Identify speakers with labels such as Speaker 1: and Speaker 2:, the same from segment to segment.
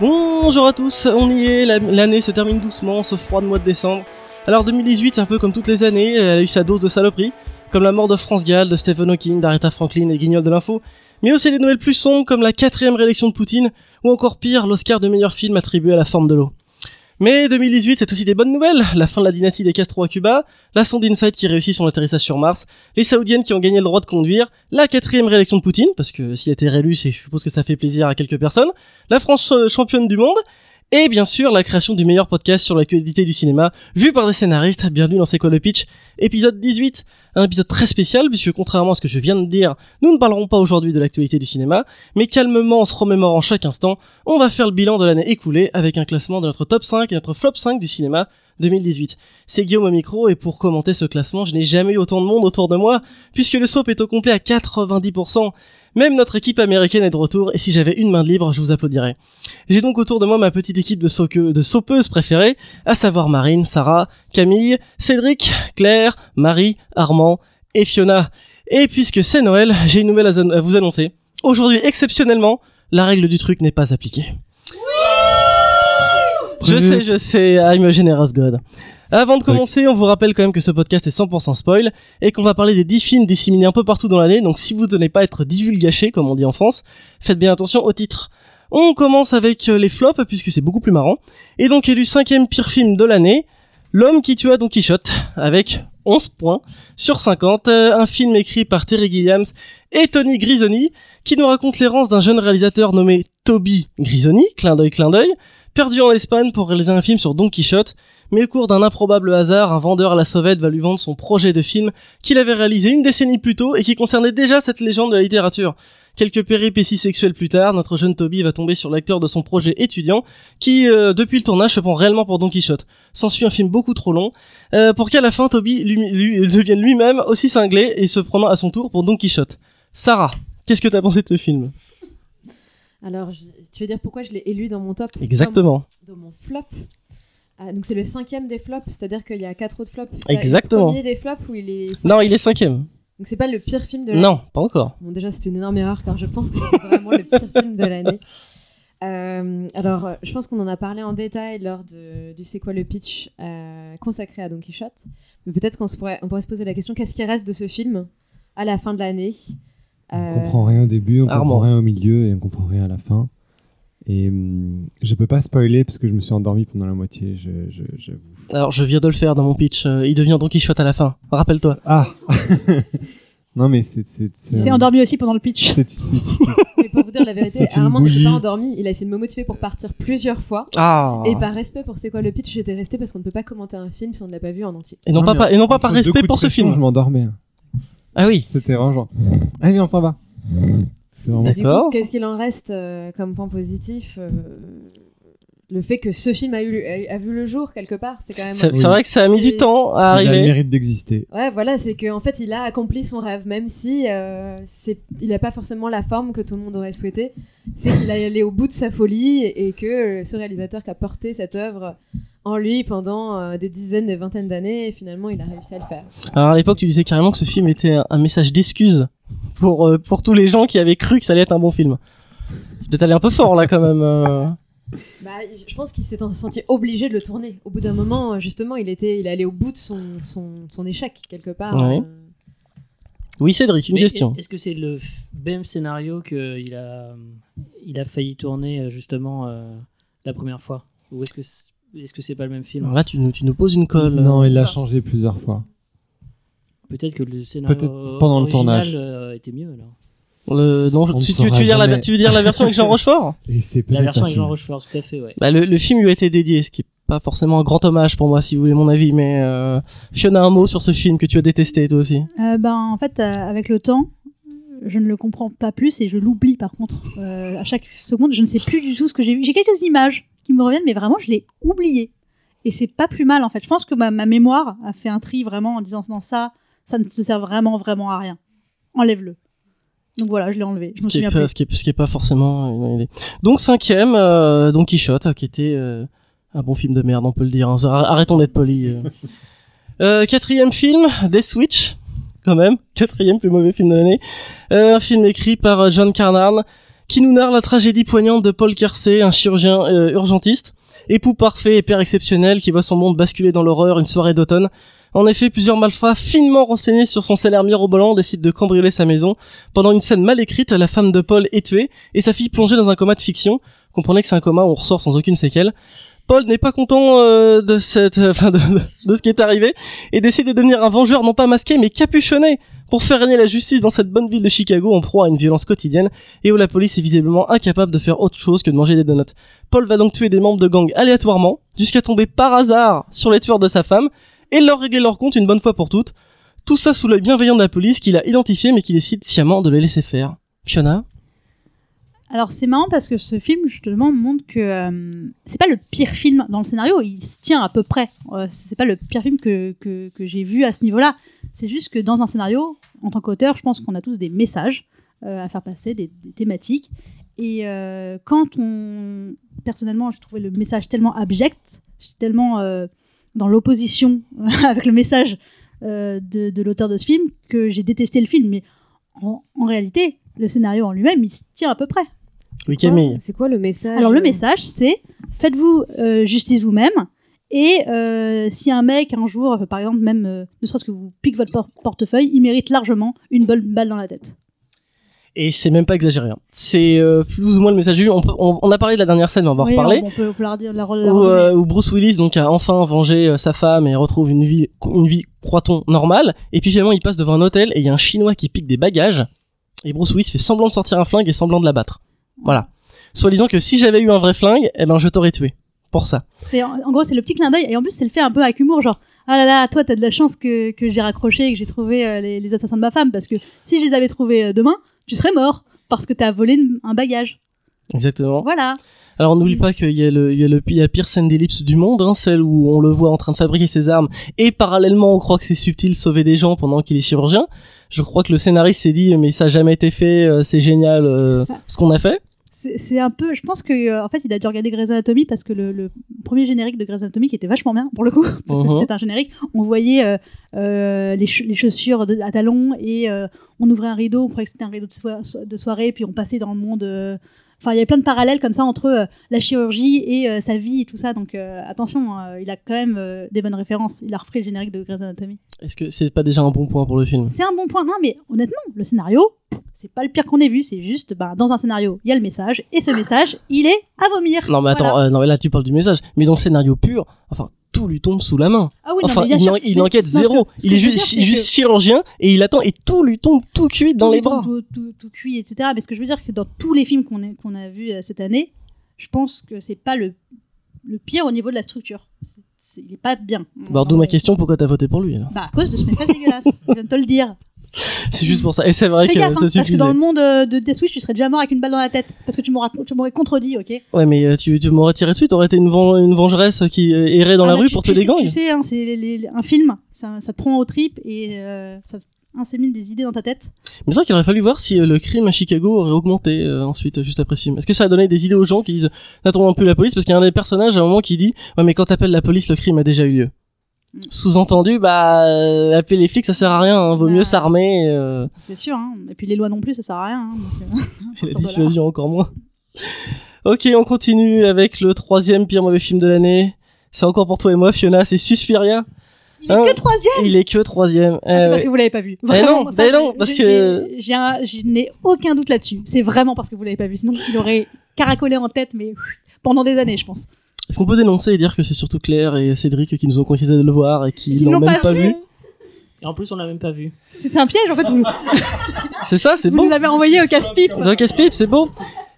Speaker 1: Bonjour à tous, on y est, la- l'année se termine doucement, ce froid mois de décembre. Alors 2018, un peu comme toutes les années, elle a eu sa dose de saloperie, comme la mort de France Gall, de Stephen Hawking, d'Aretha Franklin et Guignol de l'info, mais aussi des nouvelles plus sombres comme la quatrième réélection de Poutine, ou encore pire, l'Oscar de meilleur film attribué à la forme de l'eau. Mais 2018, c'est aussi des bonnes nouvelles, la fin de la dynastie des Castro à Cuba, la sonde InSight qui réussit son atterrissage sur Mars, les Saoudiennes qui ont gagné le droit de conduire, la quatrième réélection de Poutine, parce que s'il a été réélu, je suppose que ça fait plaisir à quelques personnes, la France euh, championne du monde, et bien sûr la création du meilleur podcast sur l'actualité du cinéma, vu par des scénaristes. Bienvenue dans C'est quoi le pitch Épisode 18, un épisode très spécial, puisque contrairement à ce que je viens de dire, nous ne parlerons pas aujourd'hui de l'actualité du cinéma, mais calmement en se remémorant chaque instant, on va faire le bilan de l'année écoulée avec un classement de notre top 5 et notre flop 5 du cinéma 2018. C'est Guillaume au micro, et pour commenter ce classement, je n'ai jamais eu autant de monde autour de moi, puisque le soap est au complet à 90%. Même notre équipe américaine est de retour, et si j'avais une main de libre, je vous applaudirais. J'ai donc autour de moi ma petite équipe de, de saupeuses préférées, à savoir Marine, Sarah, Camille, Cédric, Claire, Marie, Armand et Fiona. Et puisque c'est Noël, j'ai une nouvelle à à vous annoncer. Aujourd'hui, exceptionnellement, la règle du truc n'est pas appliquée. Je sais, je sais, I'm a generous god. Avant de commencer, on vous rappelle quand même que ce podcast est 100% spoil et qu'on va parler des 10 films disséminés un peu partout dans l'année, donc si vous ne tenez pas à être divulgaché, comme on dit en France, faites bien attention au titre. On commence avec euh, les flops, puisque c'est beaucoup plus marrant. Et donc élu cinquième pire film de l'année, L'homme qui tua Don Quichotte, avec 11 points sur 50, euh, un film écrit par Terry Gilliams et Tony Grisoni, qui nous raconte l'errance d'un jeune réalisateur nommé Toby Grisoni, clin d'œil, clin d'œil, perdu en Espagne pour réaliser un film sur Don Quichotte, mais au cours d'un improbable hasard, un vendeur à la sauvette va lui vendre son projet de film qu'il avait réalisé une décennie plus tôt et qui concernait déjà cette légende de la littérature. Quelques péripéties sexuelles plus tard, notre jeune Toby va tomber sur l'acteur de son projet étudiant, qui, euh, depuis le tournage, se prend réellement pour Don Quichotte. S'ensuit un film beaucoup trop long, euh, pour qu'à la fin, Toby lui, lui- devienne lui-même aussi cinglé et se prenant à son tour pour Don Quichotte. Sarah, qu'est-ce que t'as pensé de ce film?
Speaker 2: Alors, je- tu veux dire pourquoi je l'ai élu dans mon top
Speaker 1: Exactement.
Speaker 2: Dans mon, dans mon flop? Ah, Donc, c'est le cinquième des flops, c'est-à-dire qu'il y a quatre autres flops. C'est
Speaker 1: Exactement.
Speaker 2: Le premier des flops où il est.
Speaker 1: Non, il est cinquième.
Speaker 2: Donc, c'est pas le pire film de l'année.
Speaker 1: Non, pas encore.
Speaker 2: Bon, déjà, c'est une énorme erreur car je pense que c'est vraiment le pire film de l'année. Euh, alors, je pense qu'on en a parlé en détail lors de, du C'est quoi le pitch euh, consacré à Don Quichotte. Mais peut-être qu'on se pourrait, on pourrait se poser la question qu'est-ce qui reste de ce film à la fin de l'année?
Speaker 3: On
Speaker 2: Euh,
Speaker 3: comprend rien au début, on
Speaker 1: Armand.
Speaker 3: comprend rien au milieu et on comprend rien à la fin. Et hum, je peux pas spoiler parce que je me suis endormi pendant la moitié, je, je, j'avoue.
Speaker 1: Alors, je viens de le faire dans mon pitch. euh, il devient Don Quichotte à la fin. Rappelle-toi.
Speaker 3: Ah Non mais c'est... c'est,
Speaker 4: Il s'est endormi aussi pendant le pitch.
Speaker 3: C'est,
Speaker 2: Mais pour vous dire la vérité, Armand ne s'est
Speaker 3: bouillie.
Speaker 2: pas endormi. Il a essayé de me motiver pour partir plusieurs fois.
Speaker 1: Ah.
Speaker 2: Et par respect pour c'est quoi le pitch, j'étais resté parce qu'on ne peut pas commenter un film si on ne l'a pas vu en entier.
Speaker 1: Et non, pas, et non pas par respect pour ce film.
Speaker 3: Je m'endormais.
Speaker 1: Ah oui.
Speaker 3: C'était genre... Allez, on s'en va
Speaker 1: D'accord.
Speaker 2: qu'est-ce qu'il en reste euh, comme point positif euh, Le fait que ce film a, eu, a, a vu le jour quelque part, c'est quand même.
Speaker 1: C'est
Speaker 3: Oui.
Speaker 1: vrai que ça a mis du temps à
Speaker 3: Il a le
Speaker 1: arriver.
Speaker 3: mérite d'exister.
Speaker 2: Ouais, voilà, c'est qu'en fait, il a accompli son rêve, même si euh, c'est, il n'a pas forcément la forme que tout le monde aurait souhaité. C'est qu'il a allé au bout de sa folie et que ce réalisateur qui a porté cette œuvre en lui pendant euh, des dizaines, des vingtaines d'années, et finalement, il a réussi à le faire.
Speaker 1: Alors à l'époque, tu disais carrément que ce film était un, un message d'excuse pour euh, pour tous les gens qui avaient cru que ça allait être un bon film. C'est peut-être allé un peu fort là quand même. euh.
Speaker 2: Bah, je pense qu'il s'est senti obligé de le tourner. Au bout d'un moment, euh, justement, il était, il est allé au bout de son, son, son échec quelque part.
Speaker 1: Ouais.
Speaker 2: Euh,
Speaker 1: Oui, Cédric, une
Speaker 5: Mais
Speaker 1: question.
Speaker 5: Est-ce que c'est le f- même scénario qu'il a, il a failli tourner euh, justement euh, la première fois? Ou est-ce que c'est est-ce que c'est pas le même film?
Speaker 1: Alors là, tu nous tu nous poses une colle.
Speaker 3: Non, il
Speaker 2: c'est
Speaker 3: a
Speaker 2: pas-
Speaker 3: changé plusieurs fois.
Speaker 5: Peut-être que le scénario
Speaker 3: Peut-être pendant le
Speaker 5: original,
Speaker 3: tournage.
Speaker 5: euh, était mieux alors.
Speaker 1: Le- non, je-
Speaker 3: On ne
Speaker 1: tu, veux dire la,
Speaker 3: jamais.
Speaker 1: tu veux dire la version avec Jean Rochefort
Speaker 3: Et c'est
Speaker 5: La version avec Jean. Rochefort, tout à fait, ouais.
Speaker 1: bah, le, le film lui a été dédié, ce qui est pas forcément un grand hommage pour moi, si vous voulez mon avis. Mais euh, Fiona, un mot sur ce film que tu as détesté toi aussi.
Speaker 4: Euh, ben, en fait, euh, avec le temps, je ne le comprends pas plus et je l'oublie par contre. Euh, à chaque seconde, je ne sais plus du tout ce que j'ai vu. J'ai quelques images qui me reviennent, mais vraiment, je l'ai oublié. Et c'est pas plus mal en fait. Je pense que ma, ma mémoire a fait un tri vraiment en disant non, ça, ça ne se sert vraiment, vraiment à rien. Enlève-le. Donc voilà, je l'ai enlevé. Je
Speaker 1: Ce qui, pas, ce, qui est, ce qui est pas forcément une bonne idée. Donc cinquième, euh, Don Quichotte, qui était euh, un bon film de merde, on peut le dire. hein. Arrêtons d'être polis. euh. Euh, quatrième film, Death Switch, quand même. Quatrième plus mauvais film de l'année. Euh, un film écrit par euh, John Carnarn, qui nous narre la tragédie poignante de Paul Kersey, un chirurgien euh, urgentiste, époux parfait et père exceptionnel qui voit son monde basculer dans l'horreur une soirée d'automne. En effet, plusieurs malfrats finement renseignés sur son salaire mirobolant décident de cambrioler sa maison. Pendant une scène mal écrite, la femme de Paul est tuée et sa fille plongée dans un coma de fiction. Comprenez que c'est un coma on ressort sans aucune séquelle. Paul n'est pas content euh, de cette, ce qui est arrivé et décide de devenir un vengeur non pas masqué mais capuchonné pour faire régner la justice dans cette bonne ville de Chicago en proie à une violence quotidienne et où la police est visiblement incapable de faire autre chose que de manger des donuts. Paul va donc tuer des membres de gang aléatoirement jusqu'à tomber par hasard sur les tueurs de sa femme et leur régler leur compte une bonne fois pour toutes. Tout ça sous l'œil bienveillant de la police qu'il a identifié mais qui décide sciemment de les laisser faire. Fiona?
Speaker 4: Alors c'est marrant parce que ce film justement montre que euh, c'est pas le pire film dans le scénario, il se tient à peu près. Euh, c'est pas le pire film que, que, j'ai vu à ce niveau-là. C'est juste que dans un scénario, en tant qu'auteur, je pense qu'on a tous des messages euh, à faire passer, des, des thématiques. Et euh, quand on, personnellement, j'ai trouvé le message tellement abject, tellement dans l'opposition avec le message euh, de, de l'auteur de ce film que j'ai détesté le film. Mais en, en réalité, le scénario en lui-même, il se tient à peu près.
Speaker 1: Oui Camille.
Speaker 2: C'est quoi le message
Speaker 4: Alors le message, c'est faites-vous euh, justice vous-même. Et euh, si un mec un jour, euh, par exemple, même euh, ne serait-ce que vous pique votre por- portefeuille, il mérite largement une bonne balle dans la tête.
Speaker 1: Et c'est même pas exagéré. hein. C'est euh, plus ou moins le message du on, on, on a parlé de la dernière scène, mais on va en
Speaker 4: Oui,
Speaker 1: reparler.
Speaker 4: On, peut, peut la redire, la,
Speaker 1: où, euh, où Bruce Willis donc a enfin vengé euh, sa femme et retrouve une vie une vie croit-on normale et puis finalement il passe devant un hôtel et il y a un chinois qui pique des bagages et Bruce Willis fait semblant de sortir un flingue et semblant de l'abattre. Voilà. Soit disant que si j'avais eu un vrai flingue, eh ben je t'aurais tué. Pour ça.
Speaker 4: C'est en, en gros c'est le petit clin d'œil et en plus c'est le fait un peu avec humour genre ah là là toi t'as de la chance que, que j'ai raccroché et que j'ai trouvé euh, les, les assassins de ma femme parce que si je les avais trouvés euh, demain tu serais mort parce que t'as volé un bagage
Speaker 1: Exactement.
Speaker 4: voilà
Speaker 1: Alors n'oublie pas qu'il y a le, il y a le, il y a la pire scène d'ellipse du monde, hein, celle où on le voit en train de fabriquer ses armes et parallèlement on croit que c'est subtil sauver des gens pendant qu'il est chirurgien. Je crois que le scénariste s'est dit mais ça a jamais été fait, euh, c'est génial euh, ce qu'on a fait.
Speaker 4: C'est un peu je pense que euh, en fait il a dû regarder Grey's Anatomy parce que le, le premier générique de Grey's Anatomy qui était vachement bien pour le coup parce que
Speaker 1: Mhm.
Speaker 4: c'était un générique on voyait euh, euh, les, les chaussures de- à talons et euh, on ouvrait un rideau on croyait que c'était un rideau de, soi- so- de soirée puis on passait dans le monde Enfin, il y avait plein de parallèles comme ça entre euh, la chirurgie et euh, sa vie et tout ça. Donc, euh, attention, euh, il a quand même des bonnes références. Il a repris le générique de Grey's Anatomy.
Speaker 1: Est-ce que c'est pas déjà un bon point pour le film?
Speaker 4: C'est un bon point. Non, mais honnêtement, le scénario, c'est pas le pire qu'on ait vu. C'est juste, bah, dans un scénario, il y a le message. Et ce message, il est à vomir.
Speaker 1: Non mais attends,
Speaker 4: Voilà.
Speaker 1: euh, non là tu parles du message, mais dans le scénario pur, enfin tout lui tombe sous la main.
Speaker 4: Ah oui, non,
Speaker 1: enfin
Speaker 4: bien
Speaker 1: il, en- il enquête
Speaker 4: non, que-
Speaker 1: zéro, il est juste,
Speaker 4: dire, c'est
Speaker 1: juste
Speaker 4: que-
Speaker 1: chirurgien et il attend et tout lui tombe tout cuit dans
Speaker 4: tout
Speaker 1: les bras.
Speaker 4: Tout, tout, tout cuit, etc. Mais ce que je veux dire, c'est que dans tous les films qu'on a, qu'on a vus euh, cette année, je pense que c'est pas le, le pire au niveau de la structure. Il est pas bien.
Speaker 1: Bah, alors, d'où ma question, pourquoi t'as voté pour lui alors?
Speaker 4: Bah, à cause de ce message dégueulasse. Je viens de te le dire.
Speaker 1: C'est juste pour ça. Et c'est vrai
Speaker 4: Fais
Speaker 1: que
Speaker 4: gaffe, hein,
Speaker 1: ça
Speaker 4: parce que dans le monde euh, de Death Wish, tu serais déjà mort avec une balle dans la tête. Parce que tu m'aurais contredit, ok?
Speaker 1: Ouais mais euh, tu, tu m'aurais tiré dessus, t'aurais été une, ven- une vengeresse qui euh, errait dans
Speaker 4: Ah,
Speaker 1: la rue
Speaker 4: tu-
Speaker 1: pour
Speaker 4: sais-
Speaker 1: gangs.
Speaker 4: Tu sais, hein, c'est les- les- un film, ça, ça te prend aux tripes et euh, ça insémine des idées dans ta tête.
Speaker 1: Mais c'est vrai qu'il aurait fallu voir si le crime à Chicago aurait augmenté euh, ensuite, juste après ce film. Est-ce que ça a donné des idées aux gens qui disent n'attendons plus la police Parce qu'il y a un des personnages à un moment qui dit ouais mais quand t'appelles la police, le crime a déjà eu lieu.
Speaker 4: Mm.
Speaker 1: Sous-entendu, bah euh, appeler les flics ça sert à rien, hein, vaut mieux s'armer. euh,
Speaker 4: C'est sûr, hein. et puis les lois non plus, ça sert à rien. hein, donc, euh,
Speaker 1: Et la dissuasion encore moins. Ok, on continue avec le troisième pire mauvais film de l'année. C'est encore pour toi et moi, Fiona, c'est Suspiria.
Speaker 4: Il est
Speaker 1: Hein
Speaker 4: que troisième
Speaker 1: Il est que troisième.
Speaker 4: Ah, C'est parce
Speaker 1: ouais.
Speaker 4: que vous l'avez pas vu.
Speaker 1: Eh
Speaker 4: Vraiment,
Speaker 1: non,
Speaker 4: ça,
Speaker 1: non, parce que-
Speaker 4: j'ai un- Je n'ai aucun doute là-dessus. C'est vraiment parce que vous l'avez pas vu. Sinon, il aurait caracolé en tête, mais pendant des années, je pense.
Speaker 1: Est-ce qu'on peut dénoncer et dire que c'est surtout Claire et Cédric qui nous ont conseillé de le voir et qui l'ont même
Speaker 4: pas
Speaker 1: pas,
Speaker 4: vu.
Speaker 1: vu,
Speaker 5: Et en plus, on l'a même pas vu.
Speaker 4: C'était un piège, en fait. Vous,
Speaker 1: C'est ça, c'est
Speaker 4: vous
Speaker 1: bon.
Speaker 4: nous avez envoyé au casse-pipe.
Speaker 1: C'est un casse-pipe, c'est bon.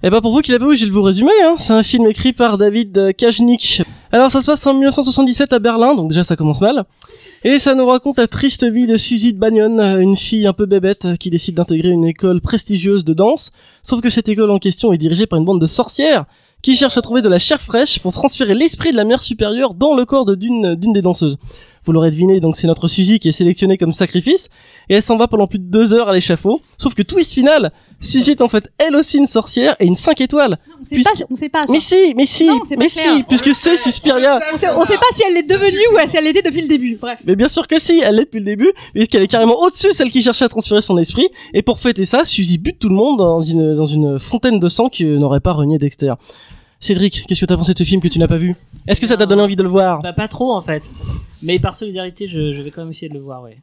Speaker 1: Et bah pour vous qui l'avez vu, je vais vous résumer. Hein. C'est un film écrit par David Kajnik. Alors ça se passe en 1977 à Berlin, donc déjà ça commence mal. Et ça nous raconte la triste vie de Suzy de Bagnon, une fille un peu bébête qui décide d'intégrer une école prestigieuse de danse. Sauf que cette école en question est dirigée par une bande de sorcières qui cherchent à trouver de la chair fraîche pour transférer l'esprit de la mère supérieure dans le corps d'une d'une des danseuses. Vous l'aurez deviné, donc c'est notre Suzy qui est sélectionnée comme sacrifice, et elle s'en va pendant plus de deux heures à l'échafaud. Sauf que twist final, Suzy est en fait elle aussi une sorcière et une 5 étoiles.
Speaker 4: On sait
Speaker 1: Puisque-
Speaker 4: pas, on sait pas. ça.
Speaker 1: Mais si, mais si,
Speaker 4: Non,
Speaker 1: mais
Speaker 4: clair.
Speaker 1: si, puisque c'est Suspiria.
Speaker 4: On sait, on sait pas si elle l'est devenue ou si elle l'était depuis le début. Bref.
Speaker 1: Mais bien sûr que si, elle l'est depuis le début, puisqu'elle est carrément au-dessus de celle qui cherchait à transférer son esprit. Et pour fêter ça, Suzy bute tout le monde dans une, dans une fontaine de sang que n'aurait pas renié Dexter. Cédric, qu'est-ce que t'as pensé de ce film que tu n'as pas vu? Est-ce que ça t'a donné envie de le voir?
Speaker 5: Bah pas trop en fait. Mais par solidarité, je, je vais quand même essayer de le voir, ouais.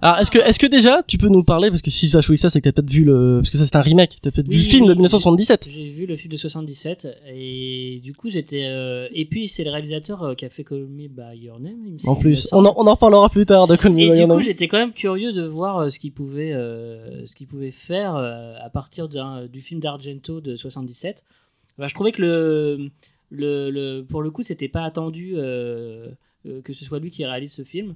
Speaker 1: Alors, est-ce que, est-ce que déjà, tu peux nous parler, parce que si ça choisit ça, c'est que t'as peut-être vu le, parce que ça c'est un remake, t'as peut-être vu le film de
Speaker 5: oui,
Speaker 1: 1977.
Speaker 5: J'ai vu le film de 77 et du coup j'étais euh, et puis c'est le réalisateur euh, qui a fait Call Me by Your Name. il me
Speaker 1: En
Speaker 5: semble,
Speaker 1: plus, on en, on en reparlera plus tard de Call Me
Speaker 5: Et
Speaker 1: By
Speaker 5: du
Speaker 1: Your
Speaker 5: coup, j'étais quand même curieux de voir euh, ce qu'il pouvait, euh, ce qu'il pouvait faire à partir du film d'Argento de 77. Bah, je trouvais que le, le, le- pour le coup, c'était pas attendu euh, que ce soit lui qui réalise ce film.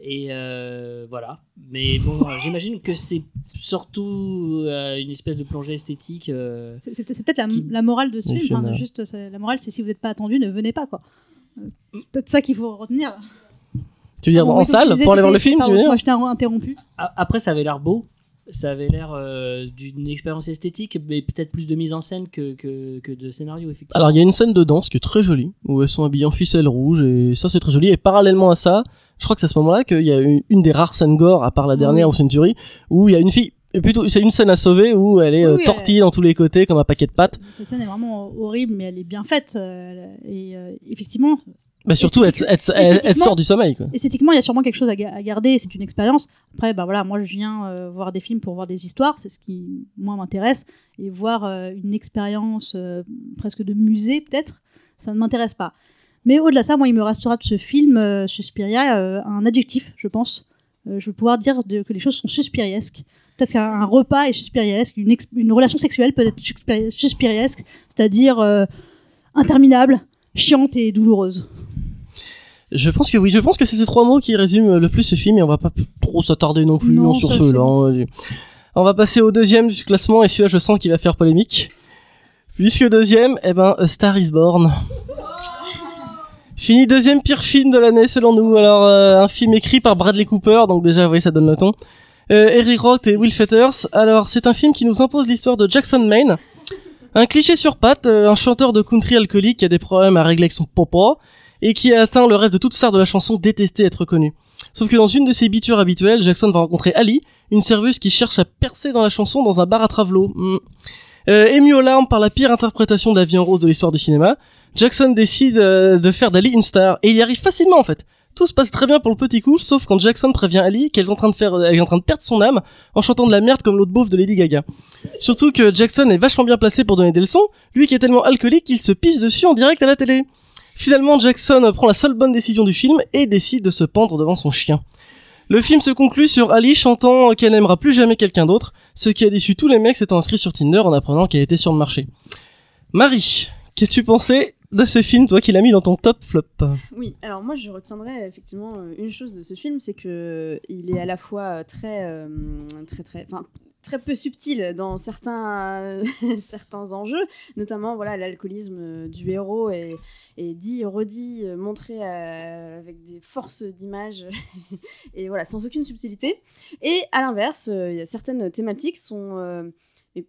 Speaker 5: Et euh, voilà. Mais bon, j'imagine que c'est surtout euh, une espèce de plongée esthétique. euh,
Speaker 4: C'est peut-être la,
Speaker 5: Qui-
Speaker 4: la morale de ce film. juste, la morale, c'est si vous n'êtes pas attendu, ne venez pas, quoi. C'est peut-être ça qu'il faut retenir.
Speaker 1: Tu veux dire
Speaker 4: Bon,
Speaker 1: en salle
Speaker 4: disais,
Speaker 1: pour aller voir le film, tu veux dire
Speaker 4: je t'ai interrompu.
Speaker 5: A- Après, ça avait l'air beau. Ça avait l'air euh, d'une expérience esthétique, mais peut-être plus de mise en scène que, que, que de scénario, effectivement.
Speaker 1: Alors il y a une scène de danse qui est très jolie où elles sont habillées en ficelle rouge et ça c'est très joli et parallèlement à ça, je crois que c'est à ce moment-là qu'il y a eu une des rares scènes gore à part la dernière une tuerie où il y a une fille et plutôt c'est une scène à sauver où elle est
Speaker 4: Oui,
Speaker 1: euh,
Speaker 4: oui,
Speaker 1: tortillée dans tous les côtés comme un paquet de pâtes.
Speaker 4: Cette- scène est vraiment horrible, mais elle est bien faite. euh, et euh, effectivement,
Speaker 1: Bah surtout elle, sort du sommeil quoi.
Speaker 4: esthétiquement, il y a sûrement quelque chose à, ga- à garder. C'est une expérience. Après, ben voilà, moi, je viens euh, voir des films pour voir des histoires. C'est ce qui, moi, m'intéresse. Et voir euh, une expérience presque de musée, peut-être, ça ne m'intéresse pas. Mais au-delà de ça, moi, il me restera de ce film, euh, Suspiria, euh, un adjectif, je pense. Euh, je vais pouvoir dire de- que les choses sont suspiriesques. Peut-être qu'un un repas est suspiriesque, une, relation sexuelle peut être suspiri- suspiriesque, c'est-à-dire interminable, chiante et douloureuse.
Speaker 1: Je pense que oui, je pense que c'est ces trois mots qui résument le plus ce film et on va pas trop s'attarder non plus
Speaker 4: Non,
Speaker 1: hein, sur ceux-là. hein. On va passer au deuxième du classement et celui-là je sens qu'il va faire polémique. Puisque deuxième, eh ben, A Star is Born. Fini deuxième pire film de l'année selon nous. Alors euh, un film écrit par Bradley Cooper, donc déjà vous voyez ça donne le ton. Euh, Eric Roth et Will Fetters. Alors c'est un film qui nous impose l'histoire de Jackson Maine, un cliché sur pattes, euh, un chanteur de country alcoolique qui a des problèmes à régler avec son papa et qui a atteint le rêve de toute star de la chanson détester être connu. Sauf que dans une de ses bitures habituelles, Jackson va rencontrer Ali, une serveuse qui cherche à percer dans la chanson dans un bar à Travelo. Hmm. Euh, ému aux larmes par la pire interprétation de en rose de l'histoire du cinéma, Jackson décide euh, de faire d'Ali une star et il y arrive facilement en fait. Tout se passe très bien pour le petit coup, sauf quand Jackson prévient Ali qu'elle est en train de faire, elle est en train de perdre son âme en chantant de la merde comme l'autre beauf de Lady Gaga. Surtout que Jackson est vachement bien placé pour donner des leçons, lui qui est tellement alcoolique qu'il se pisse dessus en direct à la télé. Finalement, Jackson prend la seule bonne décision du film et décide de se pendre devant son chien. Le film se conclut sur Ali chantant qu'elle n'aimera plus jamais quelqu'un d'autre, ce qui a déçu tous les mecs s'étant inscrits sur Tinder en apprenant qu'elle était sur le marché. Marie, qu'as-tu pensé de ce film, toi qui l'as mis dans ton top flop?
Speaker 6: Oui, alors moi je retiendrai effectivement euh, une chose de ce film, c'est que il est à la fois euh, très, euh, très, très, enfin très peu subtil dans certains, certains enjeux, notamment voilà l'alcoolisme euh, du héros est, est dit, redit, euh, montré euh, avec des forces d'image et voilà sans aucune subtilité. Et à l'inverse, il certaines thématiques sont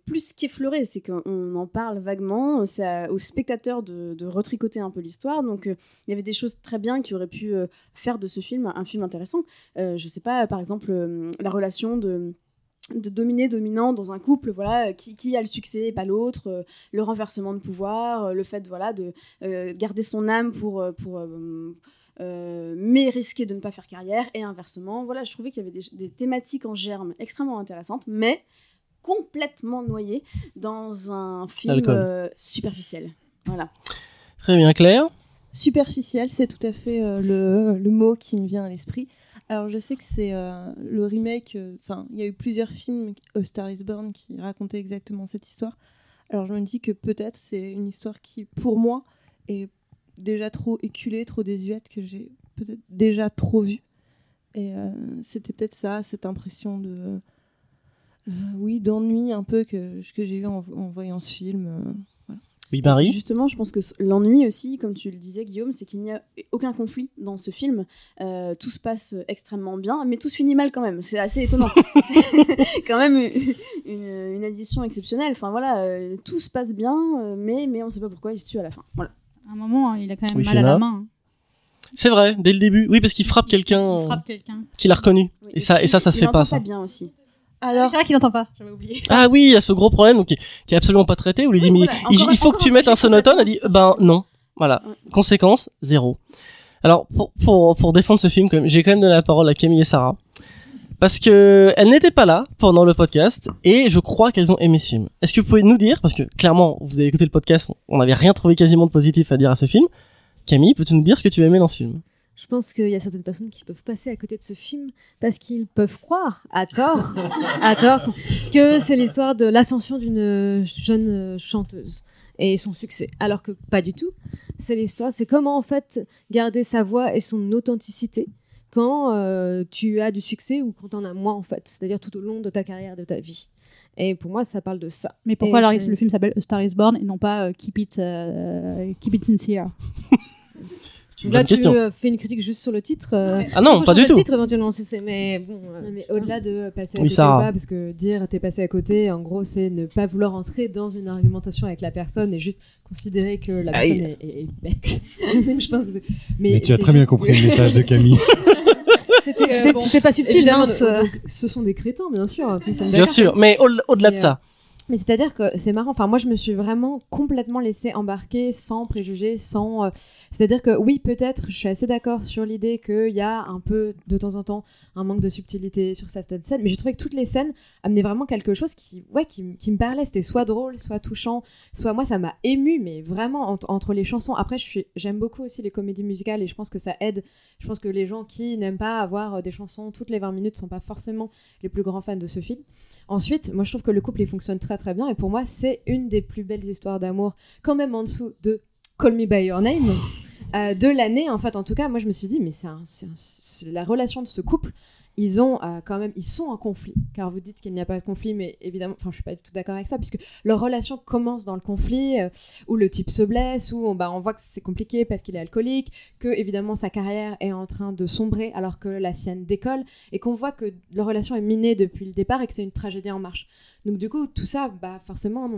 Speaker 6: plus qu'effleurées, c'est qu'on en parle vaguement, c'est aux spectateurs de, de retricoter un peu l'histoire, donc il y avait des choses très bien qui auraient pu faire de ce film un film intéressant. Euh, je sais pas, par exemple, la relation de de dominé-dominant dans un couple, voilà, euh, qui, qui a le succès et pas l'autre, euh, le renversement de pouvoir, euh, le fait voilà, de euh, garder son âme pour, pour euh, euh, mais risquer de ne pas faire carrière, et inversement. Voilà, je trouvais qu'il y avait des, des thématiques en germe extrêmement intéressantes, mais complètement noyées dans un film euh, superficiel. Voilà.
Speaker 1: Très bien, Claire.
Speaker 7: Superficiel, c'est tout à fait euh, le, le mot qui me vient à l'esprit. Alors je sais que c'est euh, le remake, euh, enfin il y a eu plusieurs films, A Star is Born, qui racontaient exactement cette histoire. Alors je me dis que peut-être c'est une histoire qui, pour moi, est déjà trop éculée, trop désuète, que j'ai peut-être déjà trop vue. Et euh, c'était peut-être ça, cette impression de... oui, d'ennui un peu que, que j'ai eu en voyant ce film. Euh.
Speaker 1: Oui, Marie.
Speaker 6: Justement, je pense que l'ennui aussi, comme tu le disais, Guillaume, c'est qu'il n'y a aucun conflit dans ce film. Euh, tout se passe extrêmement bien, mais tout se finit mal quand même. C'est assez étonnant. c'est quand même une, une addition exceptionnelle. Enfin voilà, euh, tout se passe bien, euh, mais, mais on ne sait pas pourquoi il se tue à la fin. Voilà.
Speaker 4: À un moment, hein, il a quand même
Speaker 1: Oui,
Speaker 4: mal à la main. hein.
Speaker 1: C'est vrai, dès le début. Oui, parce qu'il frappe
Speaker 4: Il
Speaker 1: quelqu'un
Speaker 4: frappe quelqu'un.
Speaker 1: qu'il a reconnu.
Speaker 6: Oui,
Speaker 1: Et ça, et ça, ça
Speaker 6: il
Speaker 1: se fait pas, ça.
Speaker 6: bien aussi.
Speaker 7: Alors,
Speaker 4: C'est vrai qu'il n'entend pas. J'avais oublié.
Speaker 1: Ah oui, il y a ce gros problème qui, qui est absolument pas traité. Où il dit, mais
Speaker 6: voilà.
Speaker 1: il, faut que tu mettes un sonotone. Elle dit, ben non. Voilà.
Speaker 6: Ouais.
Speaker 1: Conséquence, zéro. Alors, pour, pour, pour défendre ce film, j'ai quand même donné la parole à Camille et Sarah. Parce que elles n'étaient pas là pendant le podcast et je crois qu'elles ont aimé ce film. Est-ce que vous pouvez nous dire, parce que clairement, vous avez écouté le podcast, on n'avait rien trouvé quasiment de positif à dire à ce film. Camille, peux-tu nous dire ce que tu as aimé dans ce film?
Speaker 8: Je pense qu'il y a certaines personnes qui peuvent passer à côté de ce film parce qu'ils peuvent croire, à tort, à tort, que c'est l'histoire de l'ascension d'une jeune chanteuse et son succès. Alors que pas du tout. C'est l'histoire, c'est comment en fait garder sa voix et son authenticité quand euh, tu as du succès ou quand tu en as moins en fait. C'est-à-dire tout au long de ta carrière, de ta vie. Et pour moi, ça parle de ça.
Speaker 4: Mais pourquoi
Speaker 8: Et
Speaker 4: alors le film s'appelle A Star Is Born et non pas euh, Keep It euh, Keep It Sincere?
Speaker 1: une
Speaker 8: Là,
Speaker 1: bonne
Speaker 8: tu
Speaker 1: question.
Speaker 8: euh, fais une critique juste sur le titre. euh,
Speaker 1: Ah non, pas du
Speaker 8: changer
Speaker 1: tout.
Speaker 8: Le titre éventuellement si c'est, mais bon. euh,
Speaker 2: Non, mais au-delà de passer à
Speaker 1: Oui,
Speaker 2: côté
Speaker 1: Sarah.
Speaker 2: ou pas, parce que dire t'es passé à côté, en gros, c'est ne pas vouloir entrer dans une argumentation avec la personne et juste considérer que la
Speaker 1: Aïe.
Speaker 2: personne est, est- est bête. Donc, je pense que c'est-
Speaker 3: Mais tu as
Speaker 2: c'est
Speaker 3: très bien
Speaker 2: juste
Speaker 3: compris
Speaker 2: que-
Speaker 3: le message de Camille.
Speaker 8: C'était,
Speaker 2: Euh,
Speaker 8: c'était-
Speaker 2: bon,
Speaker 8: c'était pas subtil.
Speaker 2: Évidemment,
Speaker 8: hein, ce-
Speaker 2: donc, ce sont des crétins, bien sûr.
Speaker 1: Bien sûr, mais au- au-delà de
Speaker 2: Mais,
Speaker 1: ça,
Speaker 2: Mais c'est-à-dire que c'est marrant. Enfin, moi, je me suis vraiment complètement laissée embarquer sans préjugés, sans. euh, C'est-à-dire que oui, peut-être, je suis assez d'accord sur l'idée qu'il y a un peu de temps en temps un manque de subtilité sur certaines scènes, mais j'ai trouvé que toutes les scènes amenaient vraiment quelque chose qui, ouais, qui, me parlait. C'était soit drôle, soit touchant, soit moi, ça m'a ému, mais vraiment entre, les chansons. Après, j'aime beaucoup aussi les comédies musicales et je pense que ça aide. Je pense que les gens qui n'aiment pas avoir euh, des chansons toutes les 20 minutes sont pas forcément les plus grands fans de ce film. Ensuite, moi je trouve que le couple il fonctionne très très bien et pour moi c'est une des plus belles histoires d'amour, quand même en dessous de Call Me By Your Name, euh, de l'année en fait. En tout cas, moi je me suis dit, mais c'est la relation de ce couple. Ils ont euh, quand même, ils sont en conflit, car vous dites qu'il n'y a pas de conflit, mais évidemment, enfin, je suis pas du tout d'accord avec ça, puisque leur relation commence dans le conflit, euh, où le type se blesse, où on, bah, on voit que c'est compliqué parce qu'il est alcoolique, que évidemment sa carrière est en train de sombrer alors que la sienne décolle, et qu'on voit que leur relation est minée depuis le départ et que c'est une tragédie en marche. Donc du coup, tout ça, bah forcément,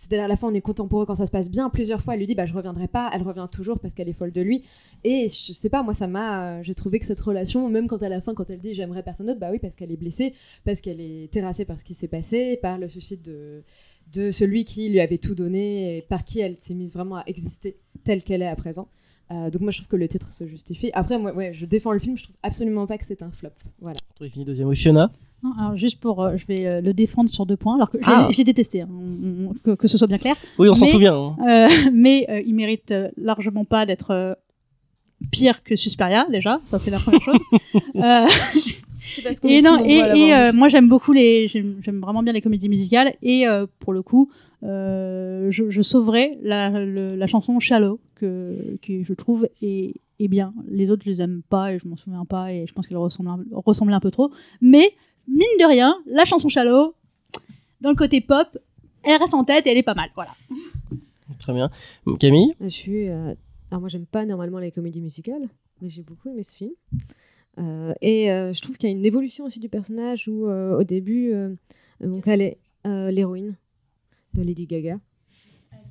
Speaker 2: c'est-à-dire à la fin on est content quand ça se passe bien. Plusieurs fois, elle lui dit bah je reviendrai pas. Elle revient toujours parce qu'elle est folle de lui. Et je sais pas, moi ça m'a, euh, j'ai trouvé que cette relation, même quand à la fin, quand elle dit j'aimerais personne d'autre, bah oui parce qu'elle est blessée, parce qu'elle est terrassée par ce qui s'est passé, par le suicide de celui qui lui avait tout donné et par qui elle s'est mise vraiment à exister telle qu'elle est à présent. Euh, donc moi je trouve que le titre se justifie. Après moi ouais, je défends le film, je trouve absolument pas que c'est un flop. Voilà.
Speaker 1: fini deuxième. Oui, Fiona.
Speaker 4: Non, alors juste pour, euh, je vais euh, le défendre sur deux points, alors que je l'ai-
Speaker 1: Ah.
Speaker 4: je l'ai détesté, hein, on- on- que, que ce soit bien clair.
Speaker 1: Oui, on s'en
Speaker 4: Mais-
Speaker 1: souvient. hein.
Speaker 4: Euh, mais euh, il mérite euh, largement pas d'être euh, pire que Susperia déjà, ça c'est la première chose. Euh,
Speaker 7: C'est parce qu'on
Speaker 4: et
Speaker 7: est
Speaker 4: non, et, euh, moi j'aime beaucoup les, j'aime j'aime vraiment bien les comédies musicales et euh, pour le coup, euh, je, je sauverai la, le- la chanson Shallow que, que je trouve est, est bien. Les autres je les aime pas et je m'en souviens pas et je pense qu'elles ressemblent un, ressemblent un peu trop. Mais mine de rien, la chanson Shallow, dans le côté pop, elle reste en tête et elle est pas mal. Voilà.
Speaker 1: Très bien. Camille?
Speaker 8: Je suis. euh, Alors moi, j'aime pas normalement les comédies musicales, mais j'ai beaucoup aimé ce film. Euh, et euh, je trouve qu'il y a une évolution aussi du personnage où euh, au début, euh, donc elle est euh, l'héroïne de Lady Gaga.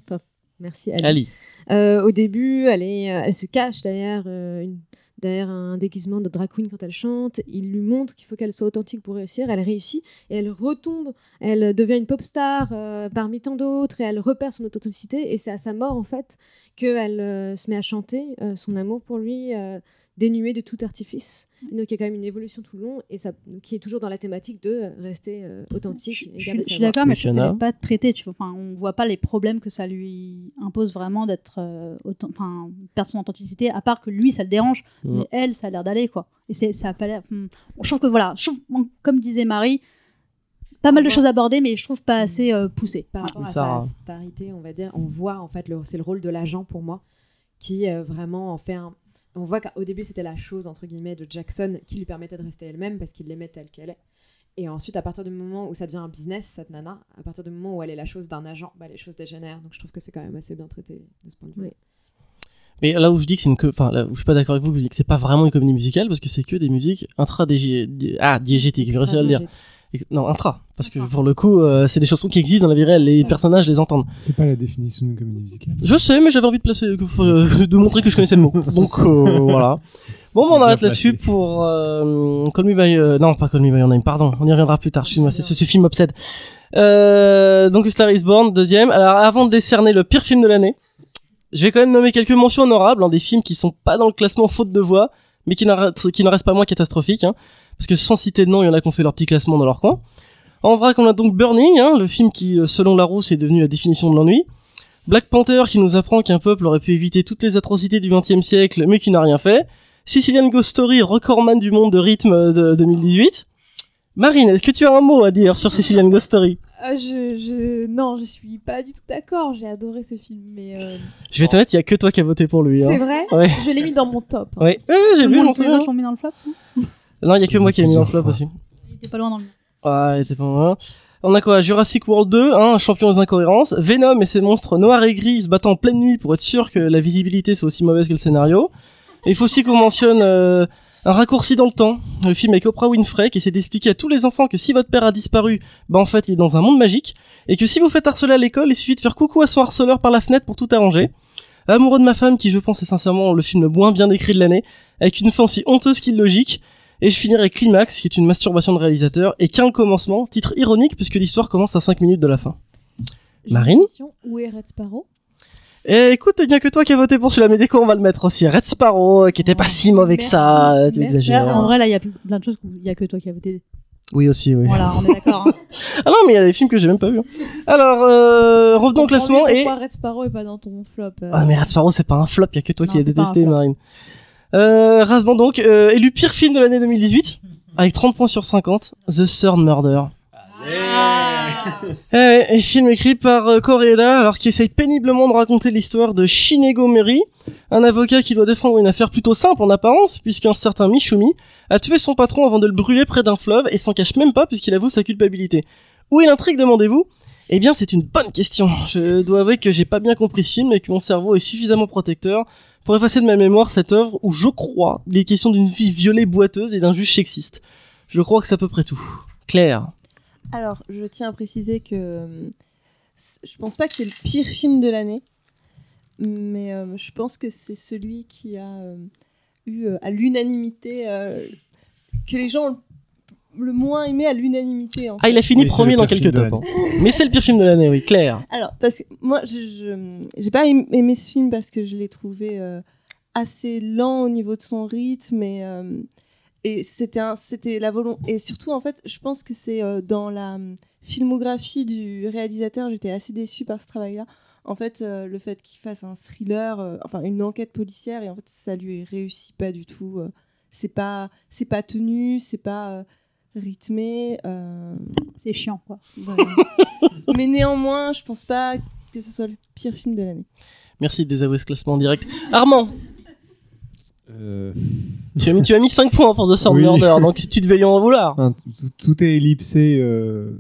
Speaker 8: Enfin, merci. Ali.
Speaker 1: Ali.
Speaker 8: Euh, au début, elle, est, euh, elle se cache derrière, euh, une- derrière un déguisement de drag queen quand elle chante. Il lui montre qu'il faut qu'elle soit authentique pour réussir. Elle réussit et elle retombe. Elle devient une pop star euh, parmi tant d'autres et elle repère son authenticité. Et c'est à sa mort, en fait, qu'elle euh, se met à chanter euh, son amour pour lui, euh, dénué de tout artifice. Donc il y a quand même une évolution tout le long et ça, qui est toujours dans la thématique de euh, rester euh, authentique.
Speaker 4: Je, suis d'accord, mais je n'est pas traitée. Tu vois. Enfin, on voit pas les problèmes que ça lui impose vraiment d'être, euh, enfin, perdre son authenticité. À part que lui, ça le dérange, mais elle, ça a l'air d'aller, quoi. Et c'est, ça a pas l'air. hmm. Je trouve que voilà, je trouve, bon, comme disait Marie, pas mal de choses abordées, mais je trouve pas assez euh, poussées.
Speaker 2: par rapport à sa starité, on va dire, on voit en fait, le- c'est le rôle de l'agent pour moi, qui euh, vraiment en fait un. On voit qu'au début c'était la chose entre guillemets de Jackson qui lui permettait de rester elle-même parce qu'il l'aimait telle qu'elle est. Et ensuite, à partir du moment où ça devient un business, cette nana, à partir du moment où elle est la chose d'un agent, bah, les choses dégénèrent. Donc je trouve que c'est quand même assez bien traité de ce point de vue.
Speaker 8: Oui.
Speaker 1: Mais là où je dis que c'est une, enfin là où je suis pas d'accord avec vous, vous dites que c'est pas vraiment une comédie musicale parce que c'est que des musiques intra ah diégétiques, je vais réussir à le dire. Non, intra, parce que pour le coup, euh, c'est des chansons qui existent dans la vie réelle, les personnages les entendent.
Speaker 3: C'est pas la définition d'une comédie musicale.
Speaker 1: Je sais, mais j'avais envie de placer, euh, de montrer que je connaissais le mot. Donc euh, voilà. Bon, bah, on arrête là-dessus pour euh, Call Me By, euh, non pas Call Me By Your Name, pardon, on y reviendra plus tard. Excuse-moi, c'est ce, ce film m'obsède. Euh, donc Star Is Born, deuxième. Alors avant de décerner le pire film de l'année, je vais quand même nommer quelques mentions honorables, hein, des films qui sont pas dans le classement faute de voix, mais qui n'en restent pas moins catastrophiques, hein, parce que sans citer de nom, il y en a qui ont fait leur petit classement dans leur coin. En vrac, on a donc Burning, hein, le film qui, euh, selon Larousse, est devenu la définition de l'ennui. Black Panther qui nous apprend qu'un peuple aurait pu éviter toutes les atrocités du XXe siècle, mais qui n'a rien fait. Sicilian Ghost Story, recordman du monde de rythme de 2018. Marine, est-ce que tu as un mot à dire sur Sicilian Ghost Story?
Speaker 8: Euh, je, je... Non, je suis pas du tout d'accord. J'ai adoré ce film, mais euh,
Speaker 1: Je vais être honnête, il y a que toi qui as voté pour lui.
Speaker 8: c'est
Speaker 1: Hein.
Speaker 8: vrai?
Speaker 1: Ouais.
Speaker 8: Je l'ai mis dans mon top. hein.
Speaker 1: Ouais, ouais, j'ai vu,
Speaker 4: les autres l'ont mis dans le flop.
Speaker 1: Non, il y a que moi qui l'ai mis dans le flop aussi.
Speaker 4: Il était pas loin dans le.
Speaker 1: Ouais, c'est pas mal. On a quoi? Jurassic World 2, hein, champion des incohérences. Venom et ses monstres noirs et gris se battant en pleine nuit pour être sûr que la visibilité soit aussi mauvaise que le scénario. Et il faut aussi qu'on mentionne euh, un raccourci dans le temps. Le film avec Oprah Winfrey qui essaie d'expliquer à tous les enfants que si votre père a disparu, bah en fait il est dans un monde magique. Et que si vous faites harceler à l'école, il suffit de faire coucou à son harceleur par la fenêtre pour tout arranger. Amoureux de ma femme qui je pense est sincèrement le film le moins bien écrit de l'année, avec une fin aussi honteuse qu'illogique. Et je finirai avec Climax, qui est une masturbation de réalisateur, et qu'un commencement, titre ironique puisque l'histoire commence à 5 minutes de la fin. Marine.
Speaker 8: Où est Red Sparrow?
Speaker 1: Et écoute, il n'y a que toi qui as voté pour celui-là, mais dès qu'on va le mettre aussi. Red Sparrow, euh, qui était pas si mauvais que ça, euh, tu
Speaker 8: Merci.
Speaker 1: exagères.
Speaker 4: En vrai, là, il y a plein de choses où il y a que toi qui as voté.
Speaker 1: Oui aussi, oui.
Speaker 4: Voilà, on est d'accord. hein.
Speaker 1: Ah non, mais il y a des films que j'ai même pas vus. Alors, euh, revenons au classement et...
Speaker 8: Pourquoi Red Sparrow est pas dans ton flop euh,
Speaker 1: Ah mais Red Sparrow c'est pas un flop, il y a que toi
Speaker 4: Non,
Speaker 1: qui as
Speaker 4: c'est pas un
Speaker 1: détesté
Speaker 4: flop.
Speaker 1: Marine. Euh, Rasban donc, euh, élu pire film de l'année 2018, avec 30 points sur 50, The Third Murder. Eh ouais, et film écrit par euh, alors qui essaye péniblement de raconter l'histoire de Shinego Meri, un avocat qui doit défendre une affaire plutôt simple en apparence, puisqu'un certain Mishumi a tué son patron avant de le brûler près d'un fleuve et s'en cache même pas puisqu'il avoue sa culpabilité. Où est l'intrigue, demandez-vous? Eh bien, c'est une bonne question. Je dois avouer que j'ai pas bien compris ce film et que mon cerveau est suffisamment protecteur pour effacer de ma mémoire cette œuvre où je crois il est question d'une fille violée boiteuse et d'un juge sexiste. Je crois que c'est à peu près tout. Claire.
Speaker 7: Alors, je tiens à préciser que euh, je pense pas que c'est le pire film de l'année, mais euh, je pense que c'est celui qui a euh, eu à l'unanimité que les gens ont le moins aimé à l'unanimité. en
Speaker 1: Ah, il a fini premier
Speaker 3: le
Speaker 1: dans quelques tops. hein. Mais c'est le pire film de l'année, oui, Claire.
Speaker 7: Alors, parce que moi, je j'ai pas aimé ce film parce que je l'ai trouvé euh, assez lent au niveau de son rythme et, euh, et c'était un- c'était la volonté. Et surtout, en fait, je pense que c'est euh, dans la filmographie du réalisateur, j'étais assez déçue par ce travail-là. En fait, euh, le fait qu'il fasse un thriller, euh, enfin une enquête policière, et en fait, ça lui réussit pas du tout. euh, c'est pas, c'est pas tenu, c'est pas euh, rythmé. euh,
Speaker 4: C'est chiant, quoi.
Speaker 7: mais néanmoins, je pense pas que ce soit le pire film de l'année.
Speaker 1: Merci de désavouer ce classement en direct. Armand,
Speaker 3: Euh,
Speaker 1: tu as mis, tu as mis 5 points pour The Third
Speaker 3: Oui.
Speaker 1: Murder, donc tu devais lui en vouloir.
Speaker 3: enfin, tout, est ellipsé, euh,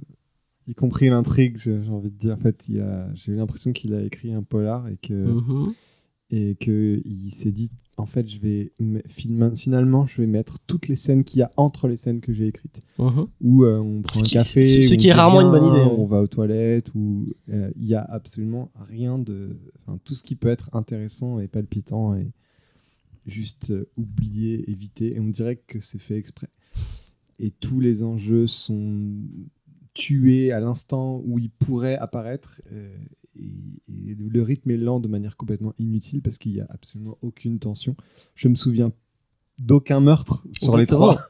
Speaker 3: y compris l'intrigue. J'ai envie de dire, en fait, j'ai eu l'impression qu'il a écrit un polar et que
Speaker 1: Mhm.
Speaker 3: et que il s'est dit, en fait, je vais me- fin- finalement, je vais mettre toutes les scènes qu'il y a entre les scènes que j'ai écrites. Où euh, on prend
Speaker 1: Ce
Speaker 3: un
Speaker 1: qui-
Speaker 3: café,
Speaker 1: ce- ce
Speaker 3: où
Speaker 1: qui
Speaker 3: on
Speaker 1: est
Speaker 3: dit
Speaker 1: rarement une
Speaker 3: rien,
Speaker 1: bonne idée, ouais.
Speaker 3: On va aux toilettes, où euh, il y a absolument rien de, enfin, tout ce qui peut être intéressant et palpitant et juste euh, oublié, évité, et on dirait que c'est fait exprès. Et tous les enjeux sont tués à l'instant où ils pourraient apparaître. Et, le rythme est lent de manière complètement inutile parce qu'il n'y a absolument aucune tension. Je me souviens d'aucun meurtre sur les trois.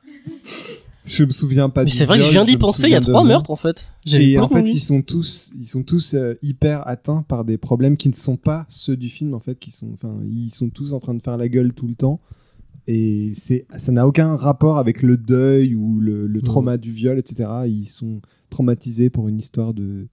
Speaker 3: Je me souviens pas
Speaker 1: Mais c'est vrai que je viens d'y penser, il y a trois meurtres en fait.
Speaker 3: Et en fait, ils sont tous, ils sont tous euh, hyper atteints par des problèmes qui ne sont pas ceux du film en fait, qui sont, enfin, ils sont tous en train de faire la gueule tout le temps. Et c'est, ça n'a aucun rapport avec le deuil ou le, le trauma du viol, etc. Ils sont traumatisés pour une histoire de,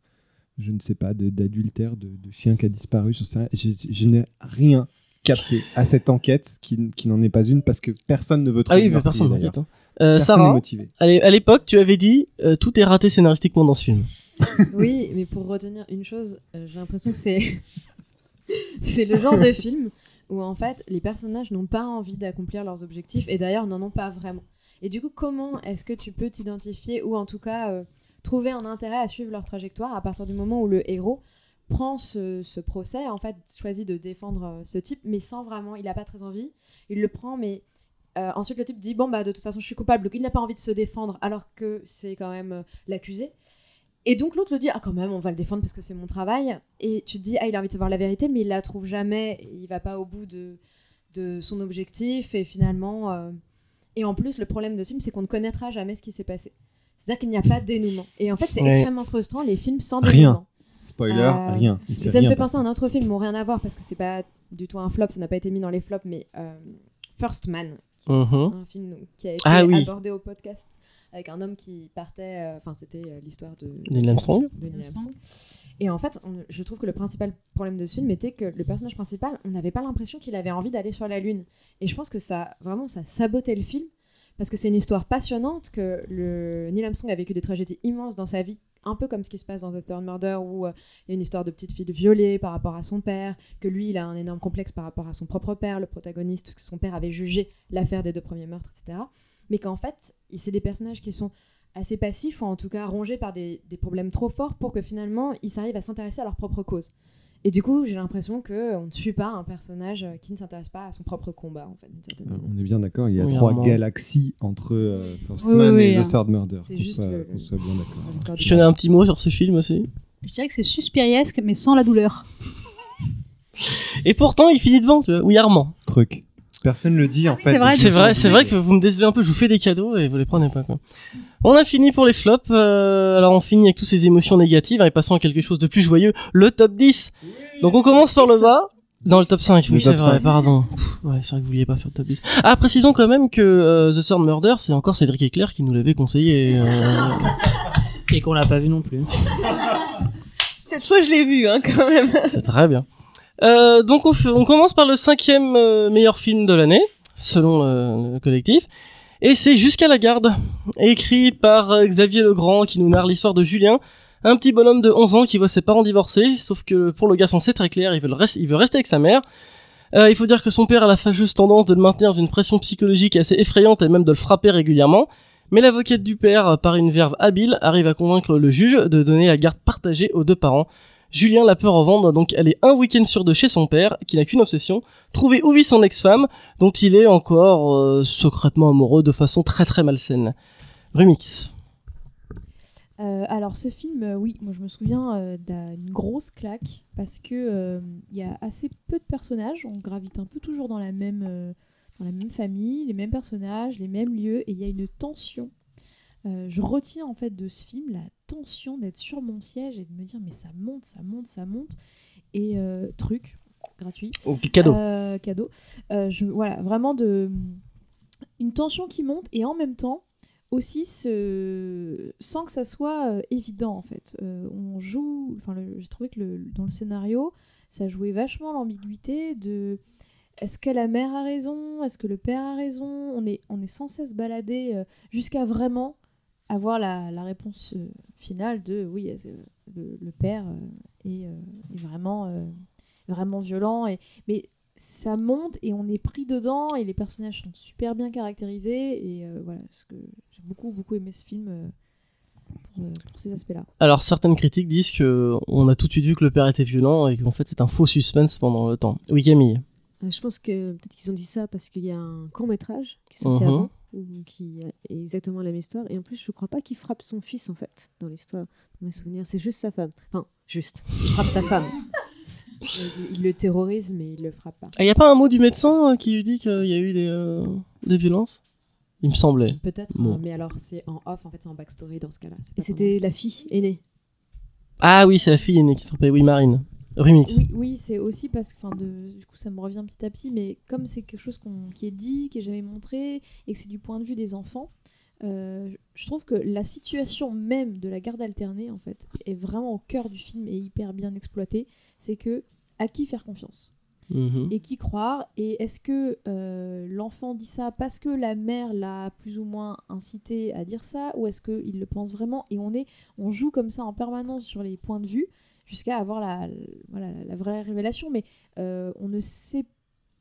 Speaker 3: je ne sais pas, de- d'adultère, de, de chien qui a disparu. Je, sais je, je n'ai rien capté à cette enquête qui, qui n'en est pas une parce que personne ne veut
Speaker 1: Ah
Speaker 3: trouver
Speaker 1: oui,
Speaker 3: le
Speaker 1: mais
Speaker 3: meurtrier,
Speaker 1: personne n'enquête. Hein. Euh, Sarah, à l'époque, tu avais dit euh, tout est raté scénaristiquement dans ce film.
Speaker 2: Oui, mais pour retenir une chose, euh, j'ai l'impression que c'est c'est le genre de film où en fait les personnages n'ont pas envie d'accomplir leurs objectifs et d'ailleurs n'en ont pas vraiment. Et du coup, comment est-ce que tu peux t'identifier ou en tout cas euh, trouver un intérêt à suivre leur trajectoire à partir du moment où le héros prend ce, ce procès, en fait, choisit de défendre euh, ce type, mais sans vraiment, il n'a pas très envie, il le prend, mais euh, ensuite le type dit bon bah de toute façon je suis coupable, donc il n'a pas envie de se défendre alors que c'est quand même euh, l'accusé. Et donc l'autre le dit ah quand même on va le défendre parce que c'est mon travail. Et tu te dis ah il a envie de savoir la vérité mais il la trouve jamais, il va pas au bout de de son objectif et finalement et en plus le problème de ce film c'est qu'on ne connaîtra jamais ce qui s'est passé. C'est-à-dire qu'il n'y a pas de dénouement. Et en fait c'est
Speaker 1: Ouais.
Speaker 2: extrêmement frustrant les films sans
Speaker 3: Rien.
Speaker 2: dénouement.
Speaker 3: Spoiler,
Speaker 2: Euh,
Speaker 3: rien. Il
Speaker 2: Ça me fait penser à un autre film, bon rien à voir parce que c'est pas du tout un flop, ça n'a pas été mis dans les flops, mais euh, First Man, qui est
Speaker 1: Mhm.
Speaker 2: un film donc, qui a été
Speaker 1: Ah oui.
Speaker 2: abordé au podcast avec un homme qui partait, euh, enfin c'était euh, l'histoire de
Speaker 1: Neil Armstrong.
Speaker 2: de Neil Armstrong. Et en fait, on- je trouve que le principal problème de ce film était que le personnage principal, on n'avait pas l'impression qu'il avait envie d'aller sur la lune. Et je pense que ça, vraiment, ça sabotait le film parce que c'est une histoire passionnante que le Neil Armstrong a vécu des tragédies immenses dans sa vie, un peu comme ce qui se passe dans The Third Murder où euh, il y a une histoire de petite fille violée par rapport à son père, que lui il a un énorme complexe par rapport à son propre père, le protagoniste, que son père avait jugé l'affaire des deux premiers meurtres, etc. Mais qu'en fait, c'est des personnages qui sont assez passifs ou en tout cas rongés par des, des problèmes trop forts pour que finalement ils s'arrivent à s'intéresser à leur propre cause. Et du coup, j'ai l'impression qu'on ne suit pas un personnage euh, qui ne s'intéresse pas à son propre combat, en fait,
Speaker 3: Euh. On est bien d'accord, il y a
Speaker 1: Oui,
Speaker 3: trois
Speaker 1: vraiment.
Speaker 3: galaxies entre euh, First
Speaker 4: Oui,
Speaker 3: Man
Speaker 4: oui,
Speaker 3: et The. Third Murder.
Speaker 2: C'est juste
Speaker 3: soit-
Speaker 2: le-
Speaker 3: qu'on soit bien d'accord.
Speaker 2: Dans le corps du
Speaker 1: Je tenais un petit mot sur ce film aussi.
Speaker 4: Je dirais que c'est suspiriesque, mais sans la douleur.
Speaker 1: Et pourtant, il finit devant, tu vois. Oui, Armand.
Speaker 3: Truc. Personne le dit en
Speaker 4: oui,
Speaker 3: fait.
Speaker 4: c'est vrai.
Speaker 1: C'est vrai, que vous me décevez un peu. Je vous fais des cadeaux et vous les prenez pas, quoi. On a fini pour les flops. euh, alors, on finit avec toutes ces émotions négatives et passons à quelque chose de plus joyeux. Le top 10. Donc, on commence par le bas. Dans le top 5,
Speaker 3: Le
Speaker 1: oui, c'est vrai,
Speaker 3: 5.
Speaker 1: pardon. Pff, ouais, c'est vrai que vous vouliez pas faire le top 10. Ah, précisons quand même que euh, The Third Murder, c'est encore Cédric Eclair qui nous l'avait conseillé. euh,
Speaker 5: Et qu'on l'a pas vu non plus.
Speaker 7: Cette fois, je l'ai vu, hein, quand même.
Speaker 1: C'est très bien. Euh, donc on, commence par le cinquième euh, meilleur film de l'année, selon le collectif. Et c'est Jusqu'à la garde, écrit par euh, Xavier Legrand, qui nous narre l'histoire de Julien, un petit bonhomme de 11 ans qui voit ses parents divorcer, sauf que pour le garçon c'est très clair, il veut, rester avec sa mère. Il faut dire que son père a la fâcheuse tendance de le maintenir dans une pression psychologique assez effrayante et même de le frapper régulièrement. Mais l'avocate du père, par une verve habile, arrive à convaincre le juge de donner la garde partagée aux deux parents. Julien l'a peur en vendre, donc elle est un week-end sur deux chez son père, qui n'a qu'une obsession, trouver où vit son ex-femme, dont il est encore euh, secrètement amoureux de façon très très malsaine. Remix.
Speaker 9: Euh, alors ce film, euh, oui, moi je me souviens d'une grosse claque parce que euh, il y a assez peu de personnages, on gravite un peu toujours dans la même dans la même famille, les mêmes personnages, les mêmes lieux, et il y a une tension. Euh, je retiens en fait de ce film la tension d'être sur mon siège et de me dire mais ça monte, ça monte, ça monte. Et euh, truc gratuit.
Speaker 1: Ok, cadeau.
Speaker 9: Euh, cadeau. Je, voilà, vraiment de une tension qui monte et en même temps aussi ce... sans que ça soit évident en fait. On joue, enfin le- j'ai trouvé que le, dans le scénario, ça jouait vachement l'ambiguïté de est-ce que la mère a raison, est-ce que le père a raison? On est on est sans cesse baladé jusqu'à vraiment avoir la, la réponse euh, finale de oui le, le père euh, est, euh, est vraiment vraiment violent et mais ça monte et on est pris dedans et les personnages sont super bien caractérisés et euh, voilà ce que j'ai beaucoup beaucoup aimé ce film pour, pour ces aspects-là.
Speaker 1: Alors certaines critiques disent que on a tout de suite vu que le père était violent et qu'en fait c'est un faux suspense pendant le temps. Oui Camille.
Speaker 9: Je pense que peut-être qu'ils ont dit ça parce qu'il y a un court métrage qui est sorti
Speaker 1: Mhm.
Speaker 9: avant qui est exactement la même histoire et en plus je crois pas qu'il frappe son fils en fait dans l'histoire dans mes souvenirs c'est juste sa femme enfin juste il frappe sa femme
Speaker 2: Il, il le terrorise, mais il le frappe pas.
Speaker 1: Il n'y a pas un mot du médecin euh, qui lui dit qu'il y a eu des, euh, des violences? Il me semblait.
Speaker 2: Peut-être,
Speaker 1: Bon.
Speaker 2: hein, mais alors c'est en off, en fait, c'est en backstory dans ce cas-là.
Speaker 9: et c'était la fille aînée
Speaker 1: Ah oui, c'est la fille aînée qui se frappait. Oui, Marine. Remix.
Speaker 9: Oui, oui c'est aussi parce que, de, du coup, ça me revient petit à petit, mais comme c'est quelque chose qui est dit, qui est jamais montré, et que c'est du point de vue des enfants, euh, je trouve que la situation même de la garde alternée, en fait, est vraiment au cœur du film et hyper bien exploitée. C'est que à qui faire confiance?
Speaker 1: Mhm.
Speaker 9: et qui croire? Et est-ce que euh, l'enfant dit ça parce que la mère l'a plus ou moins incité à dire ça, ou est-ce qu'il le pense vraiment? Et on est, on joue comme ça en permanence sur les points de vue jusqu'à avoir la, voilà, la vraie révélation, mais euh, on ne sait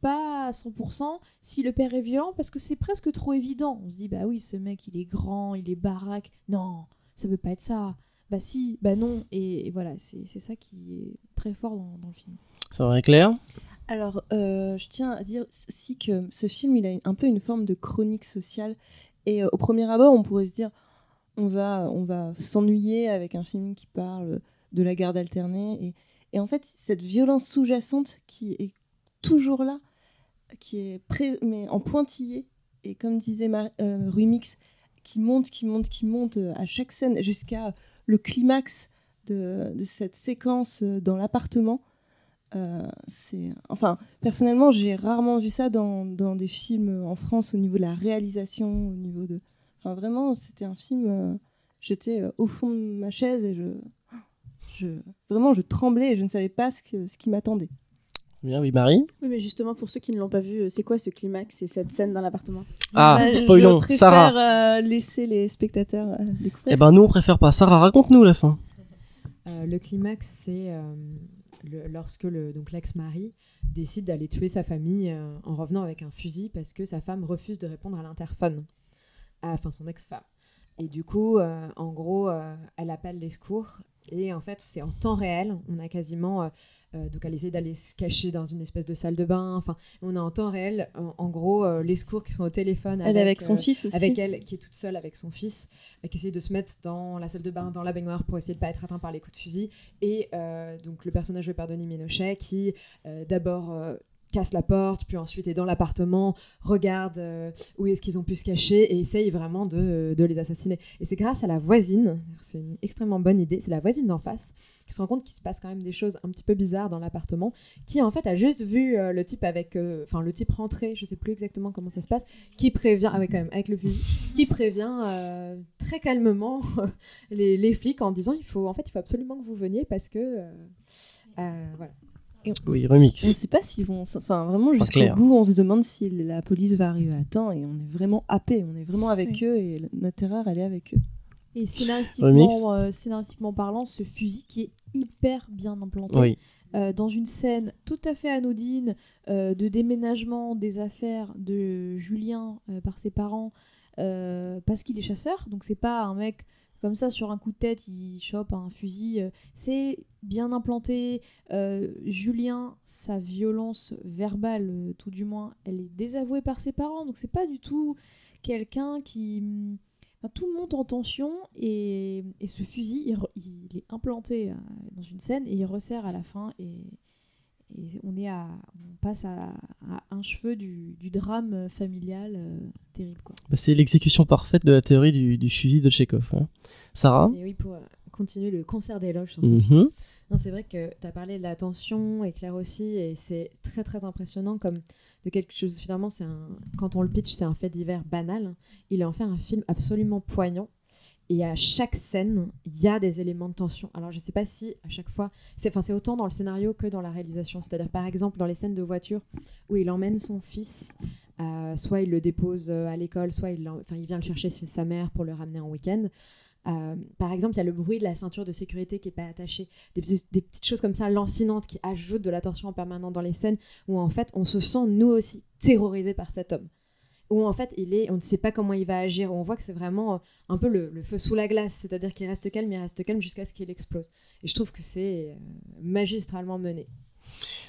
Speaker 9: pas à 100% si le père est violent parce que c'est presque trop évident. On se dit bah oui, ce mec il est grand, il est baraque. Non, ça peut pas être ça. Bah si, bah non. Et, et voilà, c'est c'est ça qui est très fort dans, dans le film.
Speaker 1: C'est vrai, Claire?
Speaker 7: Alors, euh, je tiens à dire si que ce film, il a un peu une forme de chronique sociale. Et euh, au premier abord, on pourrait se dire, on va, on va s'ennuyer avec un film qui parle de la garde alternée. Et, et en fait, cette violence sous-jacente qui est toujours là, qui est mais en pointillé, et comme disait Mar- euh, Rumix, qui monte, qui monte, qui monte euh, à chaque scène jusqu'à le climax de, de cette séquence euh, dans l'appartement. C'est enfin personnellement j'ai rarement vu ça dans, dans des films en France au niveau de la réalisation au niveau de enfin vraiment c'était un film j'étais au fond de ma chaise et je je vraiment je tremblais et je ne savais pas ce que ce qui m'attendait
Speaker 1: Bien, oui, Marie
Speaker 6: Oui, mais justement, pour ceux qui ne l'ont pas vu, euh, c'est quoi ce climax et cette scène dans l'appartement?
Speaker 1: Ah,
Speaker 7: Bah,
Speaker 1: spoilons,
Speaker 7: je préfère
Speaker 1: Sarah.
Speaker 7: euh, laisser les spectateurs euh, découvrir
Speaker 1: Eh ben, nous, on préfère pas. Sarah, raconte-nous la fin.
Speaker 2: Euh, le climax, c'est euh, le- lorsque le, donc l'ex-mari décide d'aller tuer sa famille euh, en revenant avec un fusil parce que sa femme refuse de répondre à l'interphone, Ah, enfin son ex-femme. Et du coup, euh, en gros, euh, elle appelle les secours et en fait, c'est en temps réel. On a quasiment euh, euh, donc elle essaie d'aller se cacher dans une espèce de salle de bain. Enfin, on a en temps réel, en, en gros, euh, les secours qui sont au téléphone
Speaker 7: elle avec son
Speaker 2: euh,
Speaker 7: fils aussi
Speaker 2: avec elle qui est toute seule avec son fils, qui essaie de se mettre dans la salle de bain, dans la baignoire pour essayer de pas être atteint par les coups de fusil. Et donc le personnage joué par Denis Ménochet qui d'abord casse la porte, puis ensuite est dans l'appartement, regarde euh, où est-ce qu'ils ont pu se cacher et essaye vraiment de, de les assassiner. Et c'est grâce à la voisine, c'est une extrêmement bonne idée, c'est la voisine d'en face qui se rend compte qu'il se passe quand même des choses un petit peu bizarres dans l'appartement, qui en fait a juste vu euh, le type avec, euh, enfin le type rentré, je sais plus exactement comment ça se passe, qui prévient, ah ouais quand même, avec le fusil, qui prévient euh, très calmement les, les flics en disant il faut, en fait il faut absolument que vous veniez parce que, euh,
Speaker 1: Oui,
Speaker 7: on ne
Speaker 1: remix.
Speaker 7: sait pas s'ils vont enfin vraiment jusqu'au bout on se demande si la police va arriver à temps et on est vraiment happé on est vraiment avec eux et notre terreur elle est avec eux
Speaker 9: Et
Speaker 1: Remix.
Speaker 9: scénaristiquement, euh, scénaristiquement parlant, ce fusil qui est hyper bien implanté.
Speaker 1: Oui.
Speaker 9: euh, dans une scène tout à fait anodine euh, de déménagement des affaires de Julien euh, par ses parents euh, parce qu'il est chasseur. Donc c'est pas un mec comme ça sur un coup de tête, il chope un fusil. euh, c'est bien implanté. Euh, Julien, sa violence verbale, euh, tout du moins, elle est désavouée par ses parents. Donc c'est pas du tout quelqu'un qui hum, Enfin, tout monte en tension et, et ce fusil, il, il est implanté dans une scène et il resserre à la fin et, et on est à, on passe à, à un cheveu du, du drame familial euh, terrible quoi.
Speaker 1: Bah, c'est l'exécution parfaite de la théorie du, du fusil de Chekhov. hein. Sarah
Speaker 2: Et oui, pour euh, continuer le concert d'éloges sur ce film.
Speaker 1: Mhm.
Speaker 2: Non, c'est vrai que tu as parlé de la tension, et Claire aussi, et c'est très très impressionnant comme de quelque chose. Finalement, c'est un, quand on le pitch, c'est un fait divers banal. Il en fait un film absolument poignant. Et à chaque scène, il y a des éléments de tension. Alors, je sais pas si à chaque fois, c'est autant dans le scénario que dans la réalisation. C'est-à-dire, par exemple, dans les scènes de voiture où il emmène son fils, euh, soit il le dépose euh, à l'école, soit il, enfin, il vient le chercher chez sa mère pour le ramener en week-end. Euh, par exemple, il y a le bruit de la ceinture de sécurité qui est pas attachée des, petites choses comme ça lancinantes qui ajoutent de la tension en permanence dans les scènes où en fait on se sent nous aussi terrorisé par cet homme où en fait il est on ne sait pas comment il va agir on voit que c'est vraiment euh, un peu le, feu sous la glace c'est-à-dire qu'il reste calme il reste calme jusqu'à ce qu'il explose et je trouve que c'est euh, magistralement mené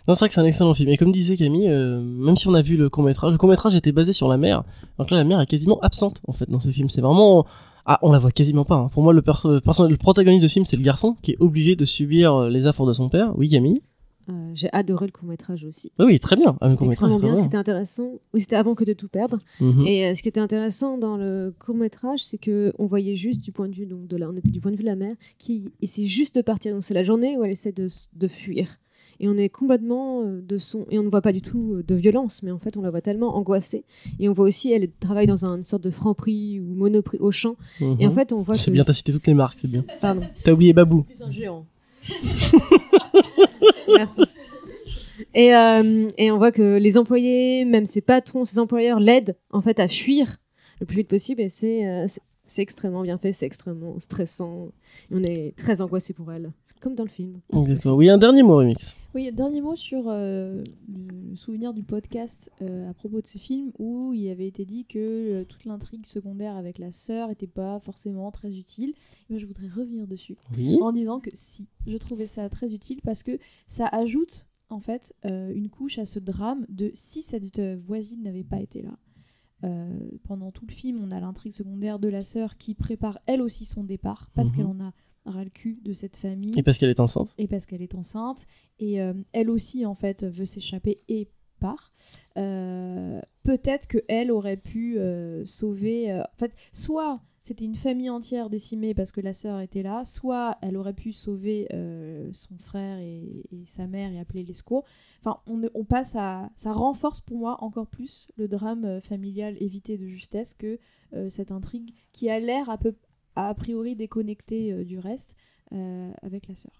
Speaker 1: Non, c'est vrai que c'est un excellent film. Et comme disait Camille, euh, même si on a vu le court-métrage, le court-métrage était basé sur la mer. Donc là, la mer est quasiment absente, en fait, dans ce film. C'est vraiment... Ah, on la voit quasiment pas. hein. Pour moi, le, perso- le protagoniste de ce film, c'est le garçon qui est obligé de subir les affres de son père. Oui, Camille?
Speaker 9: Euh, J'ai adoré le court métrage aussi.
Speaker 1: Oui, oui, très bien. Ah, le
Speaker 9: C'était
Speaker 1: court-métrage,
Speaker 9: extrêmement
Speaker 1: c'est
Speaker 9: bien. Ce qui était intéressant, oui, c'était avant que de tout perdre.
Speaker 1: Mhm.
Speaker 9: Et euh, ce qui était intéressant dans le court métrage, c'est que on voyait juste du point de vue donc de la, on était du point de vue de la mère qui essaie juste de partir. Donc c'est la journée où elle essaie de, de fuir. Et on est complètement euh, de son et on ne voit pas du tout de violence, mais en fait on la voit tellement angoissée. Et on voit aussi elle travaille dans un- une sorte de franc-prix ou monoprix au champ.
Speaker 1: Mhm.
Speaker 9: Et en fait on voit
Speaker 1: C'est
Speaker 9: que
Speaker 1: bien, t'as cité toutes les marques, c'est bien.
Speaker 9: pardon.
Speaker 1: T'as oublié Babou.
Speaker 2: plus un géant
Speaker 8: Et, euh, et on voit que les employés, même ses patrons, ses employeurs l'aident en fait à fuir le plus vite possible et c'est euh, extrêmement bien fait, c'est extrêmement stressant. On est très angoissé pour elle, comme dans le film.
Speaker 1: Exactement. Oui, un dernier mot, Remix.
Speaker 9: Oui, dernier mot sur euh, le souvenir du podcast euh, à propos de ce film où il avait été dit que euh, toute l'intrigue secondaire avec la sœur n'était pas forcément très utile. Et moi, je voudrais revenir dessus
Speaker 1: Oui.
Speaker 9: en disant que si, je trouvais ça très utile parce que ça ajoute en fait euh, une couche à ce drame de si cette voisine n'avait pas été là. Euh, pendant tout le film, on a l'intrigue secondaire de la sœur qui prépare elle aussi son départ parce
Speaker 1: Mhm.
Speaker 9: qu'elle en a ras le cul de cette famille
Speaker 1: Et parce qu'elle est enceinte.
Speaker 9: et parce qu'elle est enceinte et euh, elle aussi en fait veut s'échapper et part. Euh, Peut-être que elle aurait pu euh, sauver. en fait, soit c'était une famille entière décimée parce que la sœur était là, soit elle aurait pu sauver son frère et, et sa mère et appeler les secours. Enfin, on, on passe à, ça renforce pour moi encore plus le drame familial évité de justesse que cette intrigue qui a l'air à peu a priori déconnectée euh, du reste euh, avec la sœur.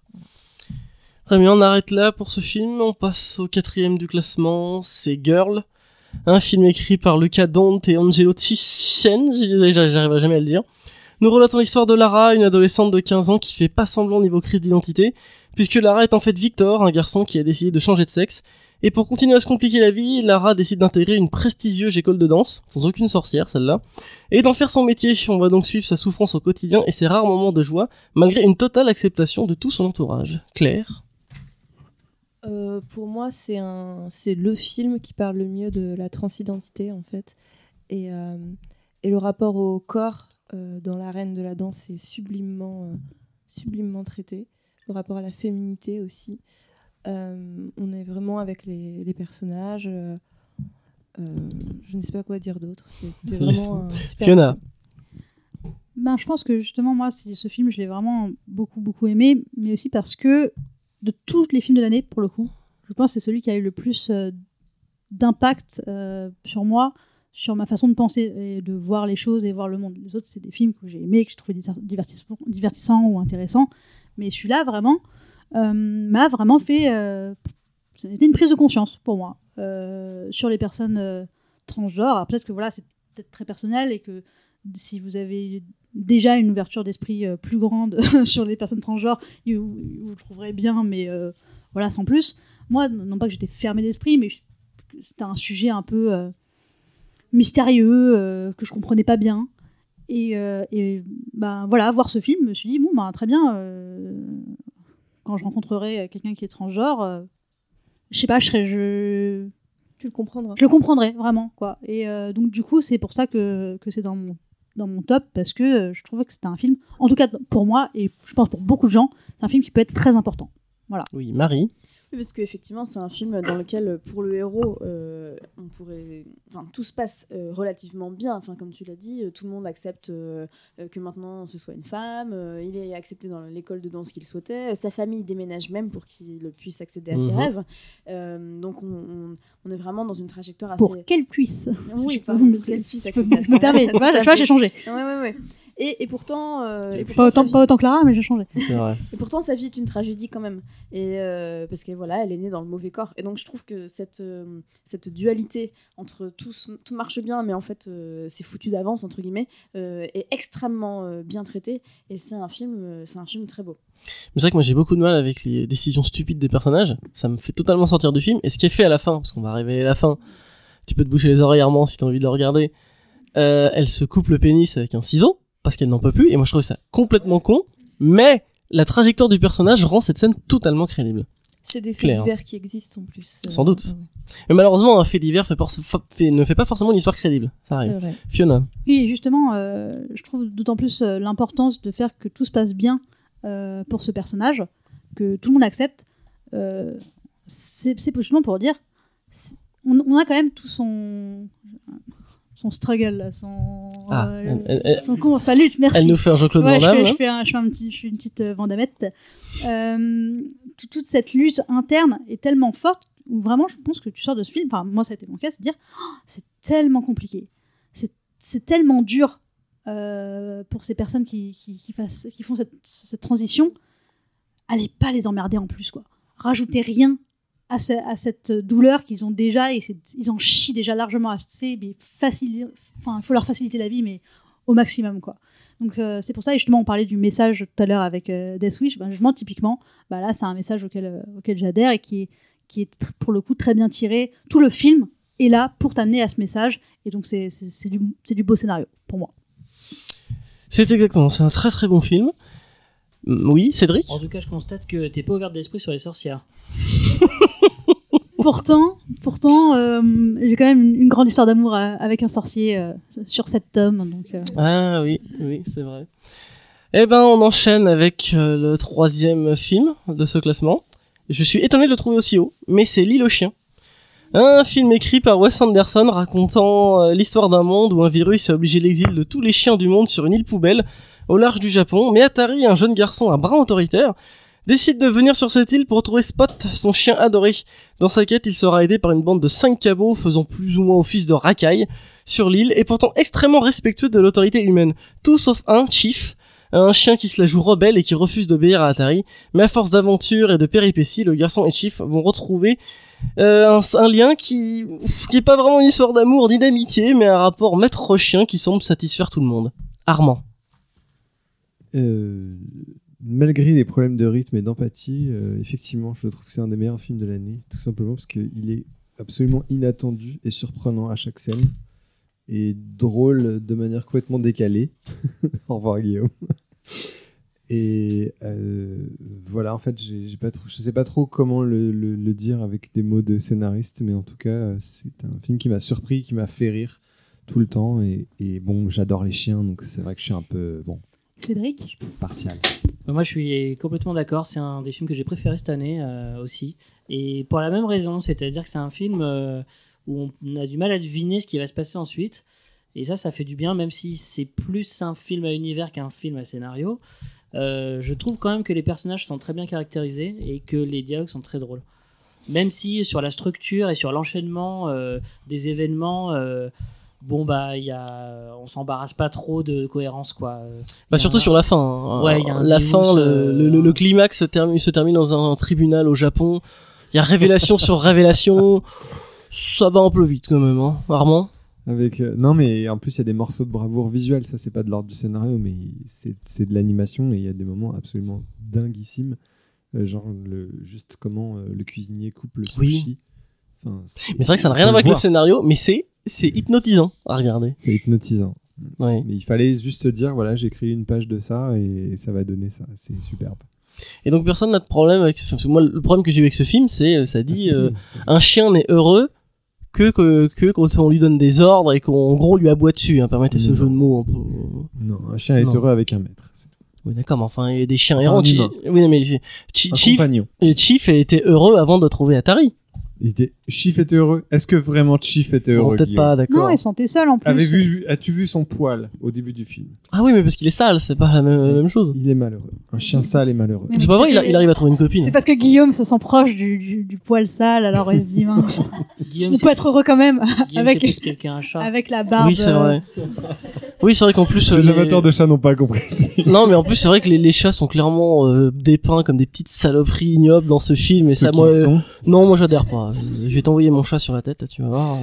Speaker 1: Très bien, on arrête là pour ce film. On passe au quatrième du classement. C'est Girl. Un film écrit par Luca Dont et Angelo Tischen. J'arriverai jamais à le dire. Nous relatons l'histoire de Lara, une adolescente de 15 ans qui fait pas semblant niveau crise d'identité, puisque Lara est en fait Victor, un garçon qui a décidé de changer de sexe. Et pour continuer à se compliquer la vie, Lara décide d'intégrer une prestigieuse école de danse, sans aucune sorcière celle-là, et d'en faire son métier. On va donc suivre sa souffrance au quotidien et ses rares moments de joie, malgré une totale acceptation de tout son entourage. Claire?
Speaker 7: Euh, pour moi, c'est le film qui parle le mieux de la transidentité en fait, et, euh, le rapport au corps euh, dans l'arène de la danse est sublimement, sublimement traité. Le rapport à la féminité aussi. Euh, on est vraiment avec les, les personnages. euh, euh, je ne sais pas quoi dire d'autre.
Speaker 1: Fiona.
Speaker 4: Ben, je pense que justement, moi, c'est- ce film, je l'ai vraiment beaucoup, beaucoup aimé, mais aussi parce que de tous les films de l'année, pour le coup, je pense que c'est celui qui a eu le plus euh, d'impact euh, sur moi, sur ma façon de penser et de voir les choses et voir le monde. Les autres, c'est des films que j'ai aimés, que j'ai trouvé divertissants, divertissants ou intéressants, mais celui-là, vraiment, euh, m'a vraiment fait. Euh, été une prise de conscience pour moi euh, sur les personnes euh, transgenres. Peut-être que voilà, c'est peut-être très personnel et que si vous avez déjà une ouverture d'esprit euh, plus grande sur les personnes transgenres, vous, le trouverez bien, mais euh, voilà, sans plus. Moi, non pas que j'étais fermée d'esprit, mais c'était un sujet un peu euh, mystérieux, euh, que je comprenais pas bien. Et, euh, ben voilà, voir ce film, je me suis dit, bon, ben, très bien, euh, quand je rencontrerai quelqu'un qui est transgenre, euh, je sais pas, je serais. Je,
Speaker 7: Tu le comprendras.
Speaker 4: je le comprendrais vraiment quoi et euh, donc du coup c'est pour ça que, que c'est dans mon dans mon top parce que euh, je trouvais que c'était un film en tout cas pour moi et je pense pour beaucoup de gens c'est un film qui peut être très important
Speaker 1: Oui, Marie.
Speaker 6: Oui, parce qu'effectivement, c'est un film dans lequel, pour le héros, euh, on pourrait, enfin, tout se passe euh, relativement bien. Enfin, comme tu l'as dit, euh, tout le monde accepte que maintenant ce soit une femme. euh, il est accepté dans l'école de danse qu'il souhaitait. sa famille déménage même pour qu'il puisse accéder à ses
Speaker 1: Mhm.
Speaker 6: rêves. Euh, donc, on, on- on est vraiment dans une trajectoire assez.
Speaker 4: pour quelle puisse
Speaker 6: Oui, pardon, pour quelle puisse accéder à ses rêves.
Speaker 4: tu vois, j'ai changé
Speaker 6: Ouais, ouais, ouais. Et, et pourtant, euh, et
Speaker 1: Pas
Speaker 6: pourtant,
Speaker 4: pas
Speaker 6: sa
Speaker 4: autant,
Speaker 6: vie-
Speaker 4: pas autant Clara mais j'ai changé
Speaker 1: vrai.
Speaker 6: et pourtant, sa vie est une tragédie quand même. Et euh, parce que voilà, elle est née dans le mauvais corps. Et donc, je trouve que cette, euh, dualité entre tout, marche bien, mais en fait, euh, c'est foutu d'avance, entre guillemets, euh, est extrêmement bien traité. Et c'est un, film, c'est un film très beau.
Speaker 1: Mais c'est vrai que moi j'ai beaucoup de mal avec les décisions stupides des personnages. Ça me fait totalement sortir du film. Et ce qui est fait à la fin, parce qu'on va arriver à la fin, tu peux te boucher les oreilles Armand si t'as envie de le regarder. Elle se coupe le pénis avec un ciseau parce qu'elle n'en peut plus. Et moi je trouve ça complètement con. Mais la trajectoire du personnage rend cette scène totalement crédible.
Speaker 7: C'est des faits
Speaker 1: Clair.
Speaker 7: divers qui existent en plus.
Speaker 1: Sans doute.
Speaker 7: ouais,
Speaker 1: Mais malheureusement, un fait divers fait por- fa- fait- ne fait pas forcément une histoire crédible. Ça arrive.
Speaker 7: vrai.
Speaker 1: Fiona.
Speaker 4: oui justement euh, je trouve d'autant plus euh, l'importance de faire que tout se passe bien euh, pour ce personnage que tout le monde accepte euh, c'est justement pour dire on, on a quand même tout son son struggle là, son
Speaker 1: Ah,
Speaker 4: euh,
Speaker 1: elle- elle- elle-
Speaker 4: son comment sa lutte merci
Speaker 1: Elle nous fait un Jean-Claude
Speaker 4: Ouais, je
Speaker 1: Van Damme,
Speaker 4: fais, je
Speaker 1: hein.
Speaker 4: fais un- je fais un petit, je fais une petite euh, Toute cette lutte interne est tellement forte vraiment, je pense que tu sors de ce film. Moi, ça a été mon cas, c'est de dire, Oh, c'est tellement compliqué, c'est tellement dur euh, pour ces personnes qui, font cette, transition. Allez pas les emmerder en plus, quoi. Rajoutez rien à, ce- à cette douleur qu'ils ont déjà et ils en chient déjà largement assez mais il faut leur faciliter la vie mais au maximum quoi donc euh, c'est pour ça et justement on parlait du message tout à l'heure avec euh, Death Wish ben, justement typiquement bah là c'est un message auquel euh, auquel j'adhère et qui est qui est tr- pour le coup très bien tiré. Tout le film est là pour t'amener à ce message. Et donc c'est c'est c'est du c'est du beau scénario pour moi.
Speaker 1: C'est exactement, c'est un très très bon film. Mm, Oui, Cédric?
Speaker 5: En tout cas, je constate que t'es pas ouvert d'esprit sur les sorcières.
Speaker 4: pourtant pourtant euh, j'ai quand même une, grande histoire d'amour euh, avec un sorcier euh, sur cet tome donc euh,
Speaker 1: Ah oui, oui, c'est vrai. Eh ben, on enchaîne avec le troisième film de ce classement. Je suis étonné de le trouver aussi haut, mais c'est L'île aux chiens. Un film écrit par Wes Anderson racontant l'histoire d'un monde où un virus a obligé l'exil de tous les chiens du monde sur une île poubelle au large du Japon, mais Atari, un jeune garçon à bras autoritaire, décide de venir sur cette île pour retrouver Spot, son chien adoré. Dans sa quête, il sera aidé par une bande de cinq cabots faisant plus ou moins office de racailles sur l'île et pourtant extrêmement respectueux de l'autorité humaine. Tout sauf un, Chief, un chien qui se la joue rebelle et qui refuse d'obéir à Atari. Mais à force d'aventures et de péripéties, le garçon et Chief vont retrouver euh, un, un lien qui qui est pas vraiment une histoire d'amour ni d'amitié, mais un rapport maître-chien qui semble satisfaire tout le monde. Armand.
Speaker 3: Euh, malgré des problèmes de rythme et d'empathie, euh, effectivement, je trouve que c'est un des meilleurs films de l'année, tout simplement parce qu'il est absolument inattendu et surprenant à chaque scène, et drôle de manière complètement décalée. Au revoir Guillaume. Et euh, voilà, en fait, j'ai pas trop, je sais pas trop comment le dire avec des mots de scénariste, mais en tout cas, euh, c'est un film qui m'a surpris, qui m'a fait rire tout le temps. Et, et bon, j'adore les chiens, donc c'est vrai que je suis un peu bon
Speaker 4: Cédric
Speaker 3: partial.
Speaker 5: Bah, Moi, je suis complètement d'accord. C'est un des films que j'ai préféré cette année euh, aussi. Et pour la même raison, c'est-à-dire que c'est un film euh, où on a du mal à deviner ce qui va se passer ensuite. Et ça, ça fait du bien, même si c'est plus un film à univers qu'un film à scénario. Euh, je trouve quand même que les personnages sont très bien caractérisés et que les dialogues sont très drôles. Même si sur la structure et sur l'enchaînement euh, des événements, euh, bon bah il y a, on s'embarrasse pas trop de cohérence quoi.
Speaker 1: Bah surtout
Speaker 5: un-
Speaker 1: sur la fin. hein.
Speaker 5: Ouais, il y a un
Speaker 1: la fin, le,
Speaker 5: euh,
Speaker 1: le, le- le climax se termine, se termine dans un tribunal au Japon. Il y a révélation sur révélation. Ça va un peu vite quand même, hein. Armand.
Speaker 3: Avec euh, non mais en plus il y a des morceaux de bravoure visuelle, ça c'est pas de l'ordre du scénario mais c'est c'est de l'animation et il y a des moments absolument dinguissimes, Euh, genre le juste comment euh, le cuisinier coupe le
Speaker 1: Oui.
Speaker 3: sushi. Enfin,
Speaker 1: Mais c'est vrai que ça n'a rien à voir avec
Speaker 3: le
Speaker 1: scénario, mais c'est c'est hypnotisant à regarder.
Speaker 3: C'est hypnotisant.
Speaker 1: Ouais.
Speaker 3: Mais il fallait juste se dire voilà j'ai créé une page de ça et ça va donner ça, c'est superbe.
Speaker 1: Et donc personne n'a de problème avec ce parce que moi le problème que j'ai eu avec ce film, c'est euh, ça
Speaker 3: Ah,
Speaker 1: dit
Speaker 3: si,
Speaker 1: euh, un chien n'est heureux que, que que quand on lui donne des ordres et qu'en gros lui aboie dessus. Hein, permettez ce
Speaker 3: Non.
Speaker 1: jeu de mots. un peu-
Speaker 3: Non, un chien est
Speaker 1: Non.
Speaker 3: heureux avec un maître.
Speaker 1: Oui d'accord, mais enfin il y a des chiens
Speaker 3: Enfin,
Speaker 1: errants. Chi-. Oui mais Chi- Chief était heureux avant de trouver Atari.
Speaker 3: Il était Chief était heureux. Est-ce que vraiment Chief était heureux
Speaker 1: Peut-être pas,
Speaker 4: non
Speaker 1: d'accord.
Speaker 4: il se sentait seul en plus
Speaker 3: Avez vu, as-tu vu son poil au début du film?
Speaker 1: Ah oui, mais parce qu'il est sale, c'est pas la même, la même chose.
Speaker 3: Il est malheureux. Un chien sale est malheureux.
Speaker 1: C'est pas vrai, il, a- il arrive à trouver une copine.
Speaker 4: c'est parce que Guillaume se sent proche du, du, du poil sale alors il se dit mince
Speaker 5: Guillaume,
Speaker 4: on peut être heureux quand même
Speaker 5: Guillaume,
Speaker 4: avec-
Speaker 5: c'est plus quelqu'un un chat.
Speaker 4: avec la barbe
Speaker 1: Oui, c'est vrai. Oui, c'est vrai qu'en plus.
Speaker 3: Les
Speaker 1: les-
Speaker 3: amateurs de chats n'ont pas compris.
Speaker 1: Non, mais en plus, c'est vrai que les, les chats sont clairement euh, dépeints comme des petites saloperies ignobles dans ce film. Et
Speaker 3: Ceux
Speaker 1: ça, moi. euh,
Speaker 3: sont.
Speaker 1: Non, moi, j'adhère pas. Je vais t'envoyer mon chat sur la tête, tu vas voir.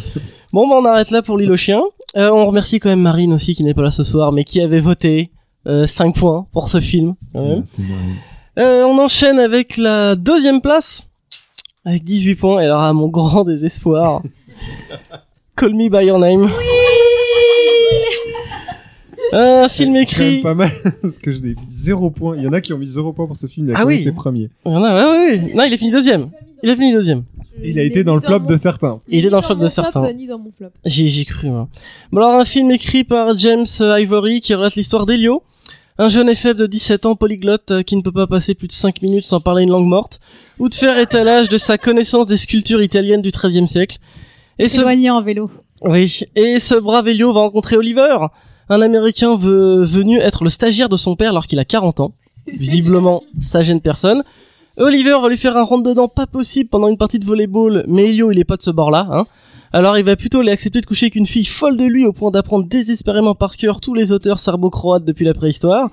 Speaker 1: bon, bah, on arrête là pour l'île aux chiens. Euh, on remercie quand même Marine aussi, qui n'est pas là ce soir, mais qui avait voté euh, 5 points pour ce film. quand même.
Speaker 3: Merci, Marie.
Speaker 1: Euh, on enchaîne avec la deuxième place, avec 18 points. Et alors, à mon grand désespoir, Call Me By Your Name. Un film
Speaker 3: C'est quand même
Speaker 1: écrit.
Speaker 3: pas mal parce que je l'ai mis zéro point. Il y en a qui ont mis zéro point pour ce film. Il a
Speaker 1: Ah
Speaker 3: quand même
Speaker 1: oui.
Speaker 3: été premier.
Speaker 1: Il y en a- ouais, ouais, ouais. Non, il a fini deuxième. Il a fini deuxième.
Speaker 3: Il a été dans le flop de certains.
Speaker 1: Il était dans le flop de certains. J'y cru, moi. Bon, alors, un film écrit par James Ivory qui relate l'histoire d'Elio, un jeune FF de 17 ans polyglotte euh, qui ne peut pas passer plus de 5 minutes sans parler une langue morte, ou de faire étalage de sa connaissance des sculptures italiennes du XIIIe siècle. Et ce,
Speaker 4: éloigné en vélo
Speaker 1: oui, et ce brave Elio va rencontrer Oliver, un américain ve- venu être le stagiaire de son père alors qu'il a 40 ans. Visiblement, ça gêne personne. Oliver va lui faire un rentre-dedans pas possible pendant une partie de volleyball, mais Elio, il est pas de ce bord-là, hein. Alors il va plutôt aller accepter de coucher avec une fille folle de lui au point d'apprendre désespérément par cœur tous les auteurs serbo-croates depuis la préhistoire.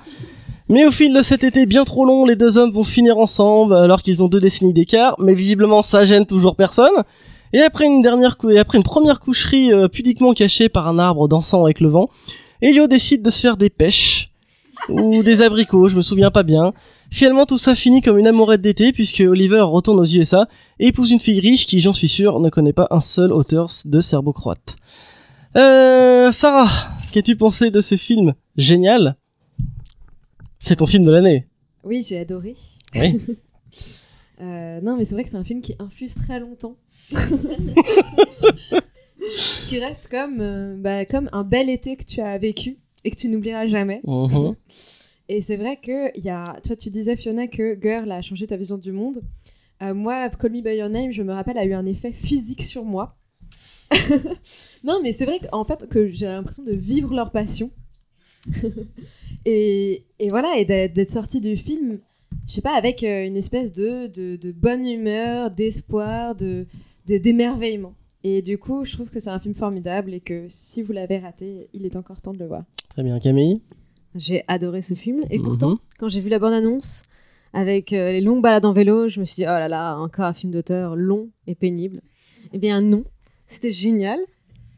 Speaker 1: Mais au fil de cet été bien trop long, les deux hommes vont finir ensemble alors qu'ils ont deux décennies d'écart, mais visiblement ça gêne toujours personne. Et après une dernière cou- après une première coucherie euh, pudiquement cachée par un arbre dansant avec le vent, Elio décide de se faire des pêches ou des abricots, je me souviens pas bien. Finalement, tout ça finit comme une amourette d'été puisque Oliver retourne aux USA et épouse une fille riche qui, j'en suis sûr, ne connaît pas un seul auteur de serbo-croate. Euh, Sarah, qu'as-tu pensé de ce film génial? C'est ton film de l'année.
Speaker 2: Oui, j'ai adoré.
Speaker 1: Oui.
Speaker 2: Euh, non, mais c'est vrai que c'est un film qui infuse très longtemps. qui reste comme, euh, bah, comme un bel été que tu as vécu et que tu n'oublieras jamais.
Speaker 1: Mhm.
Speaker 2: Et c'est vrai que, y a... toi, tu disais, Fiona, que Girl a changé ta vision du monde. Euh, moi, Call Me By Your Name, je me rappelle, a eu un effet physique sur moi. non, mais c'est vrai qu'en fait, que j'ai l'impression de vivre leur passion. et, et voilà, et d'être sorti du film, je sais pas, avec euh, une espèce de, de, bonne humeur, d'espoir, de de- d'émerveillement. Et du coup, je trouve que c'est un film formidable et que si vous l'avez raté, il est encore temps de le voir.
Speaker 1: Très bien, Camille?
Speaker 8: J'ai adoré ce film. Et
Speaker 1: Mhm.
Speaker 8: pourtant, quand j'ai vu la bande-annonce, avec euh, les longues balades en vélo, je me suis dit, oh là là, encore un film d'auteur long et pénible. Eh bien non, c'était génial.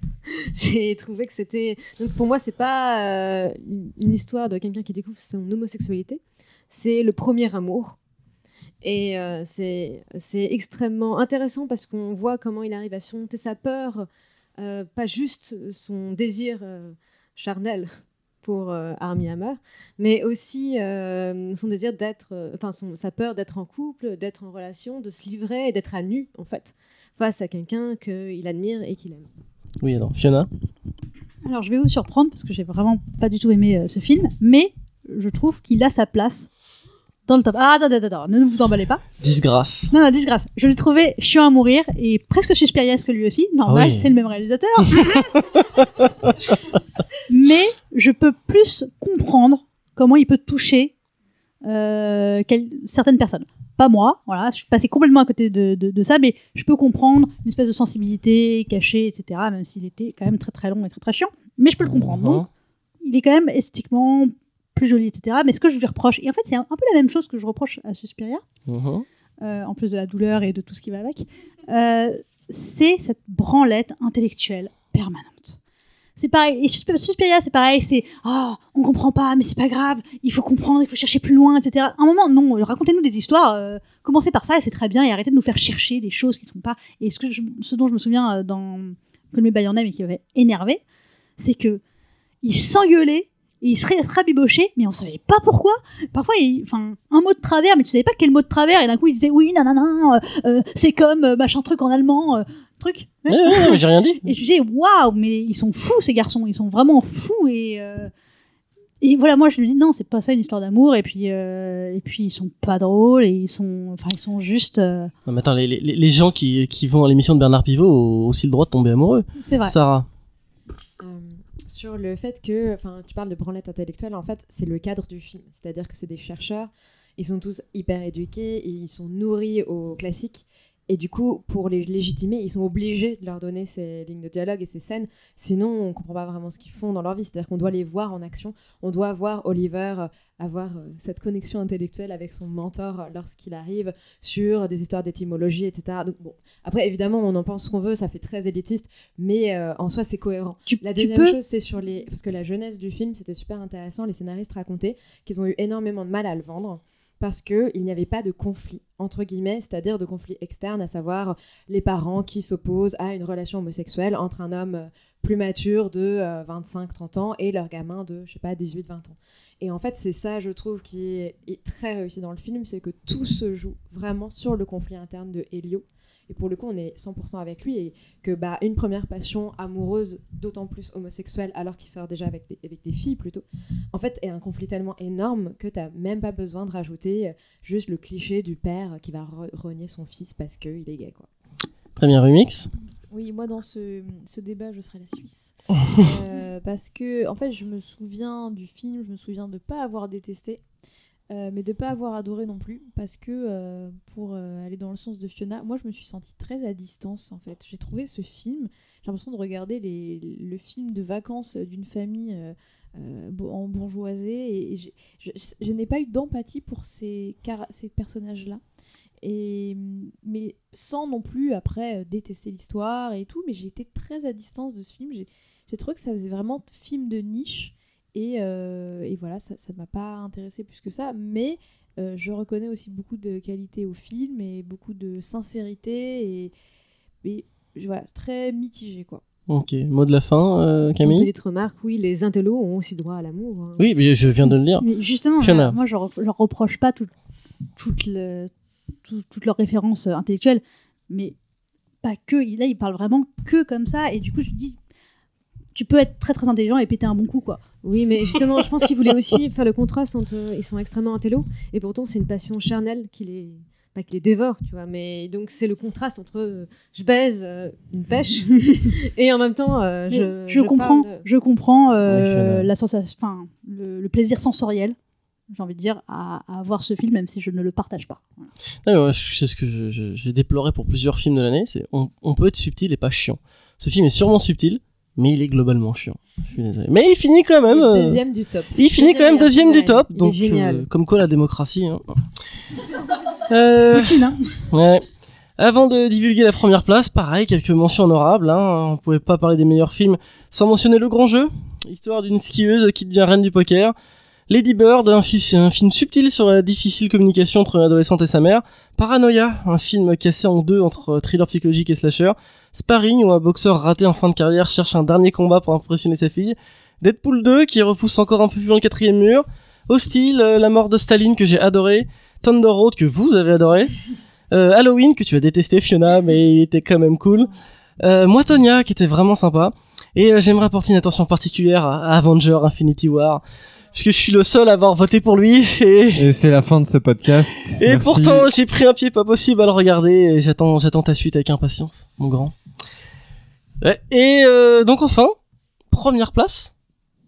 Speaker 8: J'ai trouvé que c'était... Donc pour moi, c'est pas euh, une histoire de quelqu'un qui découvre son homosexualité, c'est le premier amour. Et euh, c'est c'est extrêmement intéressant parce qu'on voit comment il arrive à surmonter sa peur, euh, pas juste son désir charnel pour euh, Armie Hammer, mais aussi euh, son désir d'être, euh, enfin son- sa peur d'être en couple, d'être en relation, de se livrer et d'être à nu en fait face à quelqu'un qu'il admire et qu'il aime.
Speaker 1: Oui, alors, Fiona?
Speaker 4: Alors, je vais vous surprendre parce que j'ai vraiment pas du tout aimé euh, ce film, mais je trouve qu'il a sa place dans le top. Ah, attends, attends, attends, ne vous emballez pas.
Speaker 1: Disgrâce.
Speaker 4: Non, non, disgrâce. Je l'ai trouvé chiant à mourir et presque suspiriesque lui aussi. Normal,
Speaker 1: Ah oui.
Speaker 4: c'est le même réalisateur. mais je peux plus comprendre comment il peut toucher euh, quel- certaines personnes. Pas moi, voilà, je suis passée complètement à côté de, de, de ça, mais je peux comprendre une espèce de sensibilité cachée, etc., même s'il était quand même très très long et très très chiant, mais je peux le comprendre.
Speaker 1: Mhm.
Speaker 4: Donc, il est quand même esthétiquement plus joli, etc., mais ce que je lui reproche, et en fait c'est un, un peu la même chose que je reproche à Suspiria,
Speaker 1: Mhm.
Speaker 4: euh, en plus de la douleur et de tout ce qui va avec, euh, c'est cette branlette intellectuelle permanente. C'est pareil, et Susp- Suspiria, c'est pareil, c'est ah, on comprend pas, mais c'est pas grave, il faut comprendre, il faut chercher plus loin, etc. À un moment, non, racontez-nous des histoires, euh, commencez par ça et c'est très bien, et arrêtez de nous faire chercher des choses qui ne sont pas. Et ce, que je- ce dont je me souviens dans Call Me By Your Name et qui m'avait énervé, c'est que il s'engueulait et il serait rabiboché, mais on savait pas pourquoi. Parfois, il, enfin, un mot de travers, mais tu savais pas quel mot de travers, et d'un coup, il disait oui, nanana, euh, euh, c'est comme euh, machin truc en allemand, euh, truc.
Speaker 1: Ouais, ouais, ouais, mais j'ai rien dit.
Speaker 4: Et je disais waouh, mais ils sont fous ces garçons, ils sont vraiment fous et euh, et voilà, moi je me dis non, c'est pas ça une histoire d'amour et puis euh, et puis ils sont pas drôles et ils sont enfin ils sont juste euh,
Speaker 1: Non, mais attends, les, les, les gens qui, qui vont à l'émission de Bernard Pivot ont aussi le droit de tomber amoureux.
Speaker 4: c'est vrai.
Speaker 1: Sarah.
Speaker 2: Sur le fait que, enfin, tu parles de branlette intellectuelle, en fait, c'est le cadre du film. C'est-à-dire que c'est des chercheurs, ils sont tous hyper éduqués, ils sont nourris aux classiques. Et du coup, pour les légitimer, ils sont obligés de leur donner ces lignes de dialogue et ces scènes. Sinon, on comprend pas vraiment ce qu'ils font dans leur vie. C'est-à-dire qu'on doit les voir en action. On doit voir Oliver euh, avoir euh, cette connexion intellectuelle avec son mentor euh, lorsqu'il arrive sur des histoires d'étymologie, etc. Donc, bon, après, évidemment, on en pense ce qu'on veut, ça fait très élitiste, mais en soi, c'est cohérent.
Speaker 4: Tu,
Speaker 2: La deuxième
Speaker 4: peux
Speaker 2: chose, c'est sur les. Parce que la jeunesse du film, c'était super intéressant. Les scénaristes racontaient qu'ils ont eu énormément de mal à le vendre parce qu'il n'y avait pas de conflit, entre guillemets, c'est-à-dire de conflit externe, à savoir les parents qui s'opposent à une relation homosexuelle entre un homme euh, plus mature de euh, 25-30 ans et leur gamin de, je sais pas, 18-20 ans. Et en fait, c'est ça, je trouve, qui est très réussi dans le film, c'est que tout se joue vraiment sur le conflit interne de Helio. Et pour le coup, on est 100% avec lui et que bah, une première passion amoureuse, d'autant plus homosexuelle, alors qu'il sort déjà avec des, avec des filles plutôt, en fait, est un conflit tellement énorme que t'as même pas besoin de rajouter euh, juste le cliché du père qui va re- renier son fils parce qu'il est gay. Quoi.
Speaker 1: Très bien, remix.
Speaker 9: Oui, moi dans ce, ce débat, je serais la Suisse. Euh, parce que, en fait, je me souviens du film, je me souviens de ne pas avoir détesté, euh, mais de pas avoir adoré non plus. Parce que, euh, pour euh, aller dans le sens de Fiona, moi je me suis sentie très à distance en fait. J'ai trouvé ce film, j'ai l'impression de regarder les, le film de vacances d'une famille. euh, euh, bo- embourgeoisée. Et, je, n'ai pas eu d'empathie pour ces, ces personnages-là. Et, mais sans non plus après détester l'histoire et tout, mais j'ai été très à distance de ce film. J'ai trouvé que ça faisait vraiment film de niche. Et, euh, et voilà, ça ne m'a pas intéressé plus que ça. Mais euh, je reconnais aussi beaucoup de qualité au film et beaucoup de sincérité. Et, et je- voilà, très mitigé quoi.
Speaker 1: Ok, mot de la fin, euh, Camille
Speaker 8: Petite remarque, oui, les intellos ont aussi droit à l'amour. hein.
Speaker 1: Oui, mais je viens de le dire.
Speaker 4: Mais justement,
Speaker 1: Fiona.
Speaker 4: moi, je leur, je leur reproche pas tout- toute le- tout- toutes leurs références euh, intellectuelles, mais pas que. Là, ils parlent vraiment que comme ça, et du coup, je me dis, tu peux être très très intelligent et péter un bon coup, quoi.
Speaker 8: Oui, mais justement, je pense qu'ils voulaient aussi faire le contraste entre. Ils sont extrêmement intellos, et pourtant, c'est une passion charnelle qui les. Pas qui les dévore, tu vois, mais donc c'est le contraste entre euh, je baise euh, une pêche et en même temps euh, je,
Speaker 4: je, comprends,
Speaker 8: de-
Speaker 4: je comprends euh,
Speaker 1: Ouais,
Speaker 4: la sensation, enfin, le, le plaisir sensoriel, j'ai envie de dire, à, à voir ce film, même si je ne le partage pas. Voilà.
Speaker 1: C'est ce que j'ai déploré pour plusieurs films de l'année, c'est on, on peut être subtil et pas chiant. Ce film est sûrement subtil, mais il est globalement chiant. Je suis désolé. Mais il finit quand même. Euh,
Speaker 9: deuxième du top.
Speaker 1: il finit quand même deuxième du top,
Speaker 8: Il est
Speaker 1: donc
Speaker 8: génial.
Speaker 1: euh, comme quoi la démocratie. hein. Euh,
Speaker 4: Poutine, hein.
Speaker 1: Ouais. Avant de divulguer la première place, pareil, quelques mentions honorables. Hein. On pouvait pas parler des meilleurs films sans mentionner Le Grand Jeu, histoire d'une skieuse qui devient reine du poker. Lady Bird, un, fi- un film subtil sur la difficile communication entre une adolescente et sa mère. Paranoia, un film cassé en deux entre thriller psychologique et slasher. Sparring, où un boxeur raté en fin de carrière cherche un dernier combat pour impressionner sa fille. Deadpool 2, qui repousse encore un peu plus loin le quatrième mur. Hostile, euh, la mort de Staline, que j'ai adoré. Thunder Road, que vous avez adoré. Euh, Halloween que tu as détesté Fiona mais il était quand même cool. Euh, moi Tonya qui était vraiment sympa et euh, j'aimerais apporter une attention particulière à, à Avenger Infinity War puisque je suis le seul à avoir voté pour lui et
Speaker 3: Et c'est la fin de ce podcast.
Speaker 1: et
Speaker 3: Merci.
Speaker 1: pourtant j'ai pris un pied pas possible à le regarder et j'attends j'attends ta suite avec impatience mon grand. Ouais, et euh, donc enfin première place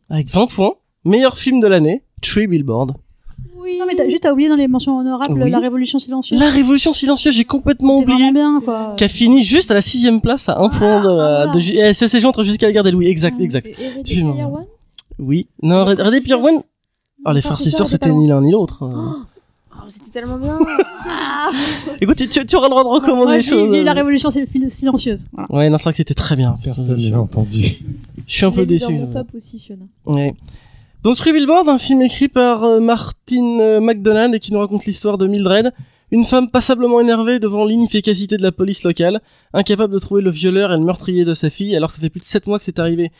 Speaker 1: avec 20 points meilleur film de l'année Tree Billboard.
Speaker 9: Oui.
Speaker 4: Non, mais t'as, juste, t'as oublié dans les mentions honorables
Speaker 1: Oui.
Speaker 4: la Révolution silencieuse.
Speaker 1: La Révolution silencieuse j'ai complètement
Speaker 4: C'était
Speaker 1: oublié.
Speaker 4: bien, quoi.
Speaker 1: qui a fini juste à la sixième place à un point de,
Speaker 4: ah, voilà.
Speaker 1: de ju- eh, s'est joué entre jusqu'à la guerre des Louis exact
Speaker 4: Ah.
Speaker 1: exact
Speaker 9: Et Hereditary
Speaker 1: Excuse-moi. Oui non
Speaker 9: Les
Speaker 1: Red Red Dead One oh les sisters c'était ni l'un ni l'autre.
Speaker 6: Oh, c'était tellement bien.
Speaker 1: écoute tu, tu, tu auras le droit de recommander
Speaker 4: Moi, j'ai
Speaker 1: choses
Speaker 4: vu la. Révolution sil- silencieuse. Voilà.
Speaker 1: ouais non c'est vrai que c'était très bien
Speaker 3: Personne
Speaker 1: je,
Speaker 3: n'a entendu.
Speaker 1: je suis un peu déçu
Speaker 9: dans mon top aussi, Fiona.
Speaker 1: ouais donc Three Billboards un film écrit par euh, Martin euh, McDonald et qui nous raconte l'histoire de Mildred une femme passablement énervée devant l'inefficacité de la police locale, incapable de trouver le violeur et le meurtrier de sa fille, alors que ça fait plus de 7 mois que c'est arrivé.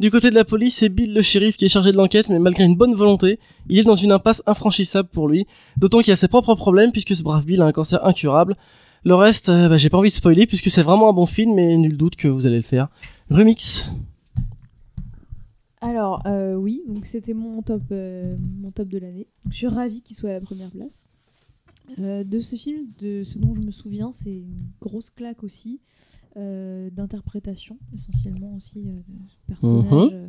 Speaker 1: Du côté de la police, c'est Bill le shérif qui est chargé de l'enquête, mais malgré une bonne volonté, il est dans une impasse infranchissable pour lui, d'autant qu'il a ses propres problèmes puisque ce brave Bill a un cancer incurable. Le reste, euh, bah, j'ai pas envie de spoiler puisque c'est vraiment un bon film, mais nul doute que vous allez le faire. Remix.
Speaker 9: Alors, euh, oui, donc c'était mon top, euh, mon top de l'année. Je suis ravie qu'il soit à la première place. Euh, de ce film, de ce dont je me souviens, c'est une grosse claque aussi, euh, d'interprétation, essentiellement aussi, euh, de personnage,
Speaker 1: Mhm.
Speaker 9: euh,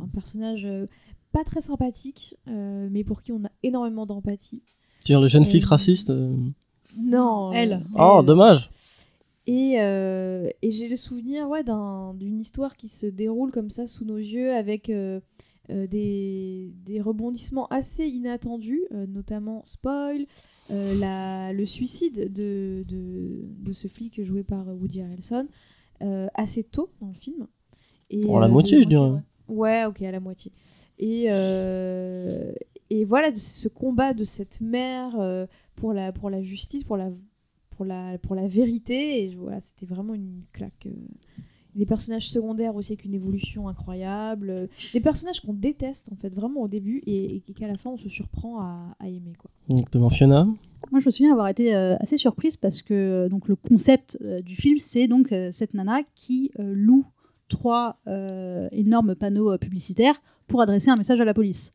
Speaker 9: un, un personnage pas très sympathique, euh, mais pour qui on a énormément d'empathie.
Speaker 1: Tu veux dire le jeune flic
Speaker 9: Euh,
Speaker 1: raciste euh,
Speaker 9: Non,
Speaker 4: Elle.
Speaker 1: Oh,
Speaker 9: elle.
Speaker 1: dommage.
Speaker 9: Et, euh, et j'ai le souvenir ouais, d'un- d'une histoire qui se déroule comme ça sous nos yeux avec des, des rebondissements assez inattendus, euh, notamment spoil, euh, la, le suicide de, de, de ce flic joué par Woody Harrelson euh, assez tôt dans le film. Et,
Speaker 1: Pour la
Speaker 9: euh,
Speaker 1: moitié, je dirais.
Speaker 9: Ouais, ok, à la moitié. Et, euh, et voilà, ce combat de cette mère euh, pour, la, pour la justice, pour la, pour la, pour la vérité, et voilà, c'était vraiment une claque. euh. Des personnages secondaires aussi avec une évolution incroyable. euh, Des personnages qu'on déteste en fait vraiment au début et, et qu'à la fin on se surprend à, à aimer. Quoi.
Speaker 1: Exactement, Fiona.
Speaker 4: Moi, je me souviens avoir été euh, assez surprise parce que euh, donc le concept euh, du film, c'est donc euh, cette nana qui euh, loue trois euh, énormes panneaux euh, publicitaires pour adresser un message à la police.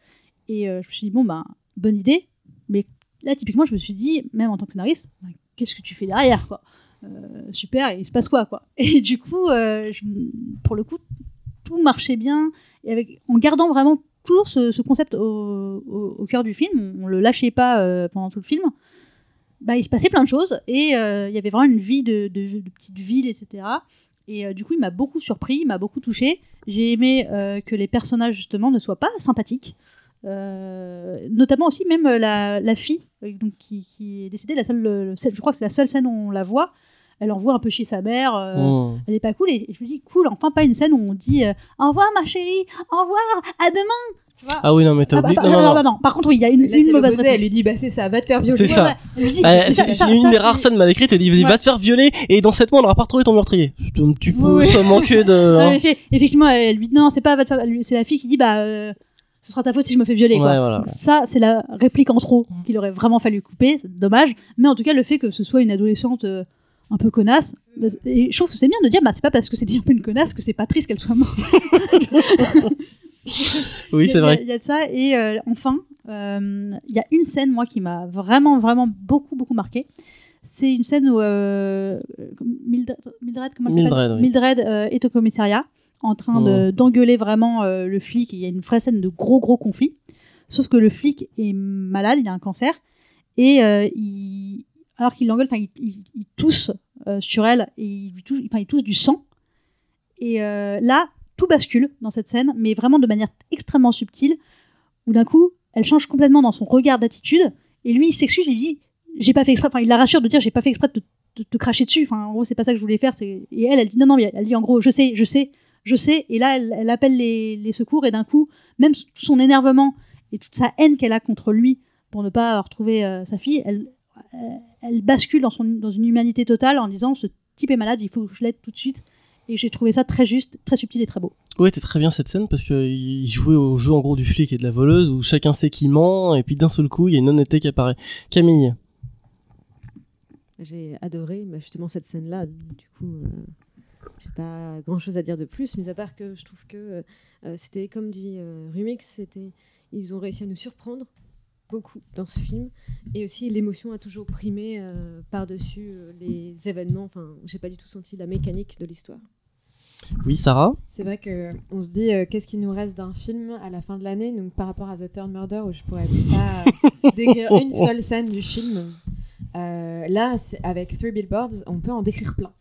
Speaker 4: Et euh, je me suis dit bon ben bonne idée, mais là typiquement je me suis dit même en tant que scénariste, ben, qu'est-ce que tu fais derrière quoi? Euh, Super, et il se passe quoi quoi Et du coup, euh, pour le coup, tout marchait bien et avec en gardant vraiment toujours ce, ce concept au, cœur du film, on, on le lâchait pas euh, pendant tout le film bah, il se passait plein de choses et il y avait vraiment une vie de, petite ville, etc. Et du coup, il m'a beaucoup surpris, il m'a beaucoup touché. J'ai aimé que les personnages, justement, ne soient pas sympathiques. Notamment aussi même la, fille donc, qui, est décédée, la seule, je crois que c'est la seule scène où on la voit. Elle envoie un peu chez sa mère. euh,
Speaker 1: Mm.
Speaker 4: Elle est pas cool. Et, et je me dis, cool, enfin pas une scène où on dit euh, au revoir ma chérie, au revoir, à demain. Tu vois
Speaker 1: Ah oui, non, mais t'as
Speaker 4: Ah bah,
Speaker 1: oublié.
Speaker 4: bah,
Speaker 1: non, non,
Speaker 4: non,
Speaker 1: non.
Speaker 4: non, non. Par contre, oui, il y a une,
Speaker 2: Là,
Speaker 4: une mauvaise
Speaker 2: l'opposé, elle lui dit bah c'est ça, va te faire violer.
Speaker 1: C'est ça.
Speaker 4: Lui
Speaker 1: Bah,
Speaker 4: c'est ça- ça-
Speaker 1: une
Speaker 4: ça,
Speaker 1: des rares scènes mal écrites, elle dit vas-y,
Speaker 4: Ouais.
Speaker 1: va te faire violer et dans 7 mois on n'aura pas retrouvé ton meurtrier. Tu, peux
Speaker 4: Oui, oui.
Speaker 1: ça manquer de. Hein.
Speaker 4: effectivement, elle lui dit non, c'est pas va te faire- lui- c'est la fille qui dit bah euh, ce sera ta faute si je me fais violer. quoi.
Speaker 1: Ouais, voilà.
Speaker 4: Donc Ça, c'est la réplique en trop qu'il aurait vraiment fallu couper. Dommage. Mais en tout cas, le fait que ce soit une adolescente euh, un peu connasse, bah, et je trouve que c'est bien de dire bah c'est pas parce que c'était un peu une connasse que c'est pas triste qu'elle soit morte.
Speaker 1: Oui, c'est vrai.
Speaker 4: Il y, a de ça. Et euh, enfin, euh, il y a une scène, moi, qui m'a vraiment, vraiment beaucoup, beaucoup marqué. C'est une scène où euh, Mildred, Mildred, comment
Speaker 1: Mildred, oui.
Speaker 4: Mildred, est au commissariat en train de- d'engueuler vraiment le flic. Il y a une vraie scène de gros, gros conflit. Sauf que le flic est malade, il a un cancer. Et il, alors qu'il l'engueule, enfin, il, il- tousse euh, sur elle et il, lui tousse du sang. Et euh, là, tout bascule dans cette scène, mais vraiment de manière extrêmement subtile, où d'un coup, elle change complètement dans son regard d'attitude, et lui, il s'excuse, il dit, j'ai pas fait exprès, enfin, il la rassure de dire, j'ai pas fait exprès de te, cracher dessus, enfin, en gros, c'est pas ça que je voulais faire, et elle, elle dit, non, non, mais elle dit, en gros, je sais, je sais, je sais, et là, elle, elle appelle les, secours, et d'un coup, même son énervement et toute sa haine qu'elle a contre lui pour ne pas retrouver euh, sa fille, elle, elle, elle bascule dans, son, dans une humanité totale en disant, ce type est malade, il faut que je l'aide tout de suite, et j'ai trouvé ça très juste, très subtil et très beau.
Speaker 1: Ouais, t'es très bien cette scène parce qu'il jouait au jeu en gros du flic et de la voleuse où chacun sait qui ment et puis d'un seul coup il y a une honnêteté qui apparaît. Camille.
Speaker 8: J'ai adoré bah, justement cette scène-là. Du coup, euh, j'ai pas grand-chose à dire de plus, mais à part que je trouve que euh, c'était, comme dit euh, Rumix, c'était, ils ont réussi à nous surprendre beaucoup dans ce film, et aussi l'émotion a toujours primé euh, par-dessus euh, les événements. Enfin, j'ai pas du tout senti la mécanique de l'histoire.
Speaker 1: Oui, Sarah.
Speaker 2: C'est vrai que on se dit euh, qu'est-ce qu'il nous reste d'un film à la fin de l'année, donc par rapport à The Third Murder où je pourrais pas euh, décrire une seule scène du film. euh, là, avec Three Billboards, on peut en décrire plein.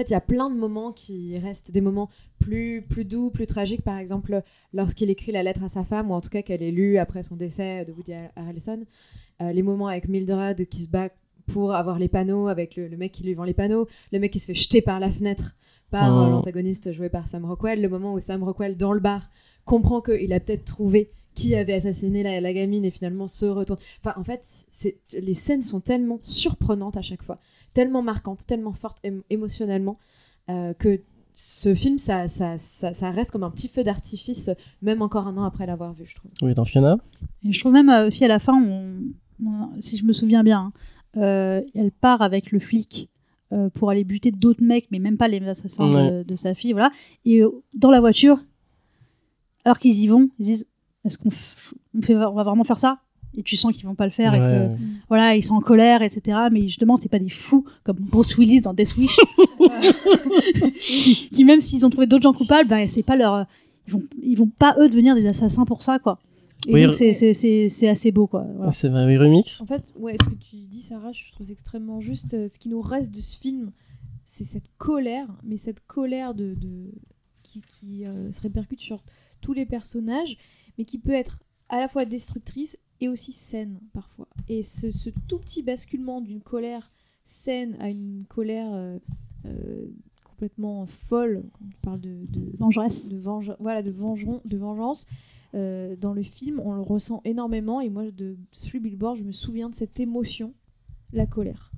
Speaker 2: En fait, il y a plein de moments qui restent des moments plus, plus doux, plus tragiques. Par exemple, lorsqu'il écrit la lettre à sa femme, ou en tout cas qu'elle est lue après son décès de Woody Harrelson. Euh, les moments avec Mildred qui se bat pour avoir les panneaux, avec le, le mec qui lui vend les panneaux, le mec qui se fait jeter par la fenêtre par euh,
Speaker 1: Oh.
Speaker 2: l'antagoniste joué par Sam Rockwell, le moment où Sam Rockwell, dans le bar, comprend qu'il a peut-être trouvé qui avait assassiné la, la gamine et finalement se retourne. Enfin, en fait, les scènes sont tellement surprenantes à chaque fois, tellement marquantes, tellement fortes émo- émotionnellement, euh, que ce film, ça, ça, ça, ça reste comme un petit feu d'artifice, même encore un an après l'avoir vu, je trouve.
Speaker 1: Oui, dans Fiona?
Speaker 4: Et je trouve même euh, aussi à la fin, on- on- si je me souviens bien, hein, euh, elle part avec le flic euh, pour aller buter d'autres mecs, mais même pas les assassins de,
Speaker 1: Ouais.
Speaker 4: de sa fille, voilà. Et euh, dans la voiture, alors qu'ils y vont, ils disent Est-ce qu'on f- on fait, on va vraiment faire ça? Et tu sens qu'ils vont pas le faire, et que
Speaker 1: ouais.
Speaker 4: voilà, ils sont en colère, etc. Mais justement, c'est pas des fous comme Bruce Willis dans Death Wish, qui, qui, même s'ils ont trouvé d'autres gens coupables, bah, c'est pas leur, ils vont, ils vont pas eux devenir des assassins pour ça, quoi. Et
Speaker 1: Oui,
Speaker 4: c'est- c'est c'est- c'est assez beau, quoi. Voilà.
Speaker 1: C'est vrai, oui, remix.
Speaker 9: En fait, ouais, ce que tu dis, Sarah, je trouve extrêmement juste. Euh, Ce qui nous reste de ce film, c'est cette colère, mais cette colère de, de- qui, qui, euh, se répercute sur tous les personnages, mais qui peut être à la fois destructrice et aussi saine parfois. Et ce, ce tout petit basculement d'une colère saine à une colère euh, euh, complètement folle, quand on parle de, de
Speaker 4: Vengeresse.
Speaker 9: de venge- voilà, de, vengeron- de vengeance. euh, dans le film, on le ressent énormément. Et moi, de Three Billboards, je me souviens de cette émotion, la colère.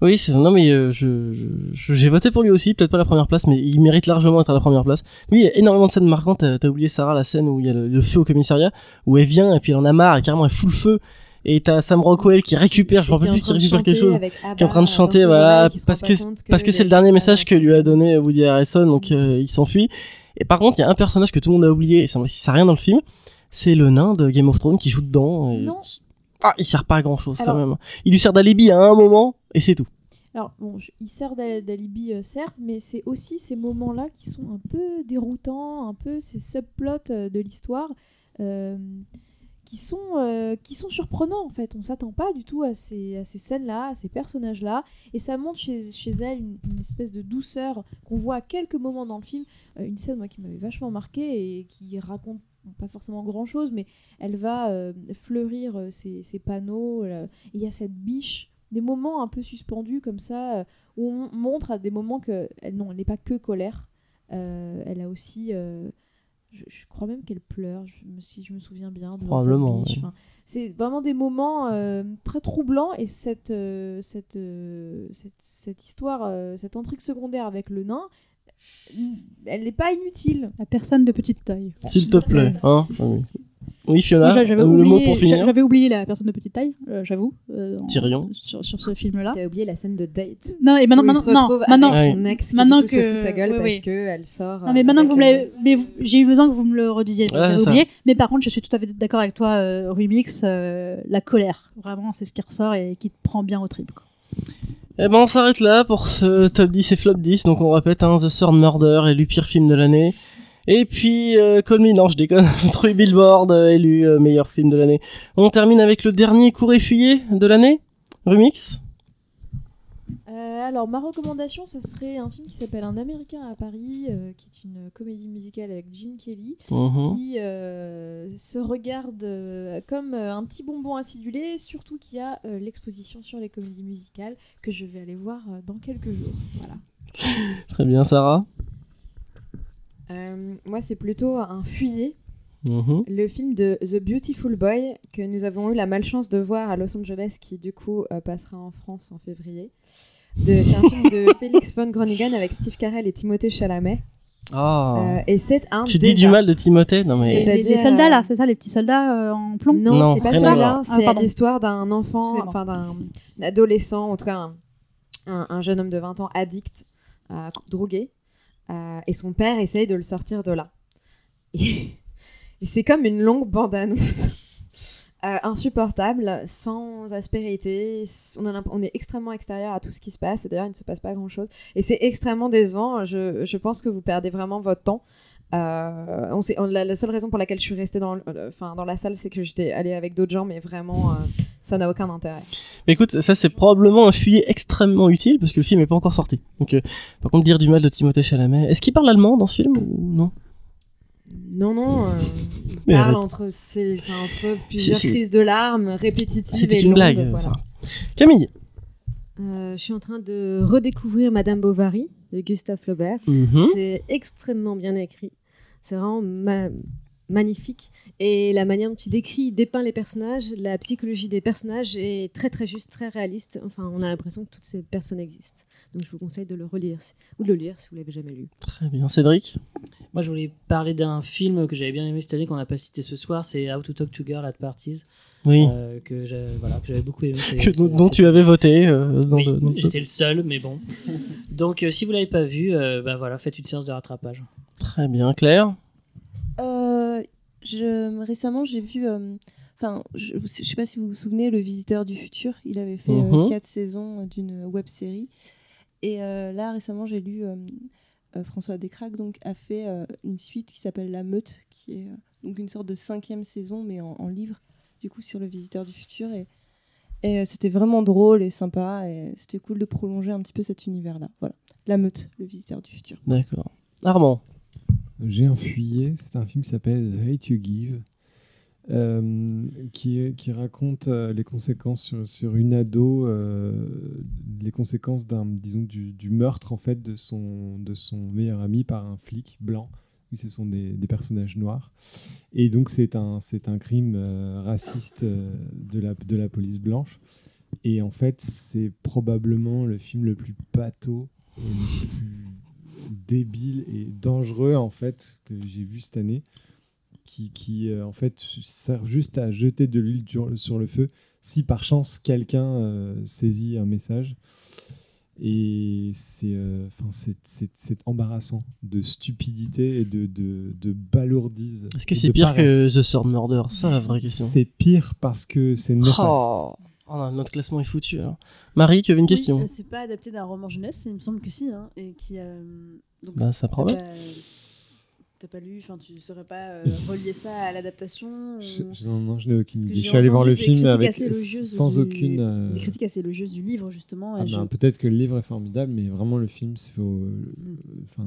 Speaker 1: Oui, c'est non mais euh, je j'ai voté pour lui aussi, peut-être pas la première place, mais il mérite largement d'être à la première place. Oui, il y a énormément de scènes marquantes. T'as oublié Sarah la scène où il y a le, le feu au commissariat, où elle vient et puis elle en a marre et carrément elle fout le feu. Et t'as Sam Rockwell qui récupère, je me rappelle plus s'il récupère quelque chose, qui est en train de chanter, voilà, parce que parce que c'est le dernier message que lui a donné Woody Harrelson, donc euh, il s'enfuit. Et par contre, il y a un personnage que tout le monde a oublié, et ça ça a rien dans le film, c'est le nain de Game of Thrones qui joue dedans. Et
Speaker 9: Non.
Speaker 1: qui- Ah, il sert pas à grand chose quand même. Il lui sert d'alibi à un moment et c'est tout.
Speaker 9: Alors, bon, je- il d'al- d'alibi, euh, certes, mais c'est aussi ces moments-là qui sont un peu déroutants, un peu ces subplots euh, de l'histoire euh, qui sont, qui sont surprenants en fait. On s'attend pas du tout à ces, à ces scènes-là, à ces personnages-là, et ça montre chez, chez elle une, espèce de douceur qu'on voit à quelques moments dans le film. Une scène moi qui m'avait vachement marqué et qui raconte pas forcément grand-chose, mais elle va fleurir ses, ses panneaux. Il y a cette biche, des moments un peu suspendus comme ça, euh, où on montre à des moments que elle, non, elle n'est pas que colère. Euh, elle a aussi euh, je, je crois même qu'elle pleure, je si je me souviens bien.
Speaker 1: Probablement,
Speaker 9: biche.
Speaker 1: ouais.
Speaker 9: Enfin, c'est vraiment des moments euh, très troublants et cette, euh, cette, euh, cette, cette histoire, euh, cette intrigue secondaire avec le nain, elle n'est pas inutile.
Speaker 4: La personne de petite taille.
Speaker 1: S'il te plaît. Hein Ah oui. Oui, Fiona,
Speaker 4: j'avais
Speaker 1: euh, le mot
Speaker 4: oublié,
Speaker 1: pour finir.
Speaker 4: j'avais oublié la personne de petite taille, euh, j'avoue. euh,
Speaker 1: Tyrion.
Speaker 4: Sur, sur ce film-là.
Speaker 2: T'as oublié la scène de date.
Speaker 4: Non, et maintenant,
Speaker 2: où il se
Speaker 4: maintenant, non, maintenant,
Speaker 2: avec
Speaker 1: Ah
Speaker 2: son ex qui
Speaker 4: Maintenant
Speaker 2: coup, se
Speaker 4: que-
Speaker 2: fout de sa gueule
Speaker 4: oui,
Speaker 2: parce
Speaker 4: oui.
Speaker 2: qu'elle sort.
Speaker 4: Non, mais maintenant que vous me
Speaker 2: avec,
Speaker 4: l'avez, mais vous- j'ai eu besoin que vous me le redisiez.
Speaker 1: Voilà,
Speaker 4: j'avais
Speaker 1: c'est ça.
Speaker 4: oublié. Mais par contre, je suis tout à fait d'accord avec toi, euh, Remix. euh, la colère, vraiment, c'est ce qui ressort et qui te prend bien au trip. quoi.
Speaker 1: Eh ben, on s'arrête là pour ce top 10 et flop 10. Donc, on répète, hein, The Sword Murder, élu pire film de l'année. Et puis, euh, Call Me, non, je déconne, Three Billboard, euh, élu euh, meilleur film de l'année. On termine avec le dernier court effuyé de l'année. Remix.
Speaker 9: Euh, alors, ma recommandation, ça serait un film qui s'appelle Un Américain à Paris, euh, qui est une comédie musicale avec Gene Kelly,
Speaker 1: Mhm.
Speaker 9: qui euh, se regarde euh, comme un petit bonbon acidulé, surtout qu'il y a l'exposition sur les comédies musicales que je vais aller voir dans quelques jours. Voilà.
Speaker 1: Très bien, Sarah.
Speaker 2: Euh, moi, c'est plutôt un fuyer.
Speaker 1: Mhm.
Speaker 2: Le film de The Beautiful Boy que nous avons eu la malchance de voir à Los Angeles, qui du coup euh, passera en France en février. C'est un film de Félix von Groningen avec Steve Carell et Timothée Chalamet.
Speaker 1: Ah.
Speaker 2: Euh, et c'est un
Speaker 1: tu dis du mal de. Timothée Non, mais.
Speaker 2: C'est-
Speaker 4: Les, les soldats, là, c'est ça, les petits soldats euh, en plomb
Speaker 2: Non,
Speaker 1: Non,
Speaker 2: c'est pas.
Speaker 4: Ah,
Speaker 2: C'est
Speaker 4: pardon.
Speaker 2: l'histoire d'un enfant, enfin d'un adolescent, en tout cas un, un- un jeune homme de 20 ans addict, à drogué. Euh, et son père essaye de le sortir de là. Et, c'est comme une longue bande-annonce. euh, insupportable, sans aspérité. On, est extrêmement extérieur à tout ce qui se passe. Et d'ailleurs, il ne se passe pas grand-chose. Et c'est extrêmement décevant. Je, pense que vous perdez vraiment votre temps. Euh, la, seule raison pour laquelle je suis restée dans, la salle, c'est que j'étais allée avec d'autres gens, mais vraiment, ça n'a aucun intérêt.
Speaker 1: Mais écoute, ça c'est probablement un fuyer extrêmement utile parce que le film est pas encore sorti. Donc, euh, par contre, dire du mal de Timothée Chalamet. Est-ce qu'il parle allemand dans ce film ou non?
Speaker 2: Non, non, euh, il
Speaker 1: Mais
Speaker 2: parle
Speaker 1: arrête.
Speaker 2: entre, enfin, entre plusieurs
Speaker 1: c'est-
Speaker 2: crises de larmes répétitives
Speaker 1: C'était une
Speaker 2: longues,
Speaker 1: blague,
Speaker 2: voilà.
Speaker 1: Sarah. Camille.
Speaker 8: Euh, je suis en train de redécouvrir Madame Bovary de Gustave Flaubert.
Speaker 1: Mhm.
Speaker 8: C'est extrêmement bien écrit. C'est vraiment ma- magnifique. Et la manière dont il décrit, il dépeint les personnages, la psychologie des personnages est très très juste, très réaliste. Enfin, on a l'impression que toutes ces personnes existent. Donc je vous conseille de le relire ou de le lire si vous l'avez jamais lu.
Speaker 1: Très bien, Cédric?
Speaker 5: Moi, je voulais parler d'un film que j'avais bien aimé cette année qu'on n'a pas cité ce soir. C'est How to Talk to Girl at Parties,
Speaker 1: Oui.
Speaker 5: euh, que j'ai- voilà, que j'avais beaucoup aimé.
Speaker 1: Que- dont, tu avais voté. euh,
Speaker 5: Oui,
Speaker 1: le-
Speaker 5: j'étais le seul, mais bon. Donc, euh, si vous l'avez pas vu, euh, bah voilà, faites une séance de rattrapage.
Speaker 1: Très bien, Claire?
Speaker 7: Euh, je, récemment, j'ai vu. euh, Enfin, je, je sais pas si vous vous souvenez, Le Visiteur du Futur. Il avait fait euh,
Speaker 1: Mhm.
Speaker 7: quatre saisons d'une web série. Et euh, là, récemment, j'ai lu. euh, euh, François Descraques donc, a fait euh, une suite qui s'appelle La Meute, qui est euh, donc une sorte de cinquième saison, mais en, en livre, du coup, sur Le Visiteur du Futur. Et, et euh, c'était vraiment drôle et sympa. Et c'était cool de prolonger un petit peu cet univers-là. Voilà. La Meute, Le Visiteur du Futur.
Speaker 1: D'accord. Armand.
Speaker 3: J'ai un fuyer, c'est un film qui s'appelle Hate You Give, euh, qui, qui raconte euh, les conséquences sur, sur une ado, euh, les conséquences d'un, disons, du, du meurtre en fait de son, de son meilleur ami par un flic blanc. Oui, ce sont des, des personnages noirs. Et donc c'est un, c'est un crime raciste de, la, de la police blanche. Et en fait, c'est probablement le film le plus bateau et le plus débile et dangereux en fait que j'ai vu cette année qui, qui euh, en fait sert juste à jeter de l'huile sur- le feu si par chance quelqu'un euh, saisit un message et c'est euh, enfin c'est- c'est c'est embarrassant de stupidité et de, de, de balourdise
Speaker 1: Est-ce que c'est pire que. The Sword Murder? C'est ça la vraie question.
Speaker 3: c'est pire parce que c'est néfaste
Speaker 1: Oh. Oh non, notre classement est foutu alors. Marie, tu avais une question
Speaker 10: Oui, euh, c'est pas adapté d'un roman jeunesse, il me semble que si, hein, et qui. euh, donc,
Speaker 1: Bah, ça
Speaker 10: bah,
Speaker 6: t'as pas lu, enfin tu saurais pas euh, relier ça à l'adaptation. Ou-
Speaker 3: non, non, je n'ai aucune idée. Je suis allé voir le film avec, sans
Speaker 6: du-
Speaker 3: aucune. euh,
Speaker 6: Des critiques assez élogieuses du livre justement.
Speaker 3: Ah
Speaker 6: je-
Speaker 3: ben, Peut-être que le livre est formidable, mais vraiment le film, il faut.
Speaker 6: Mm.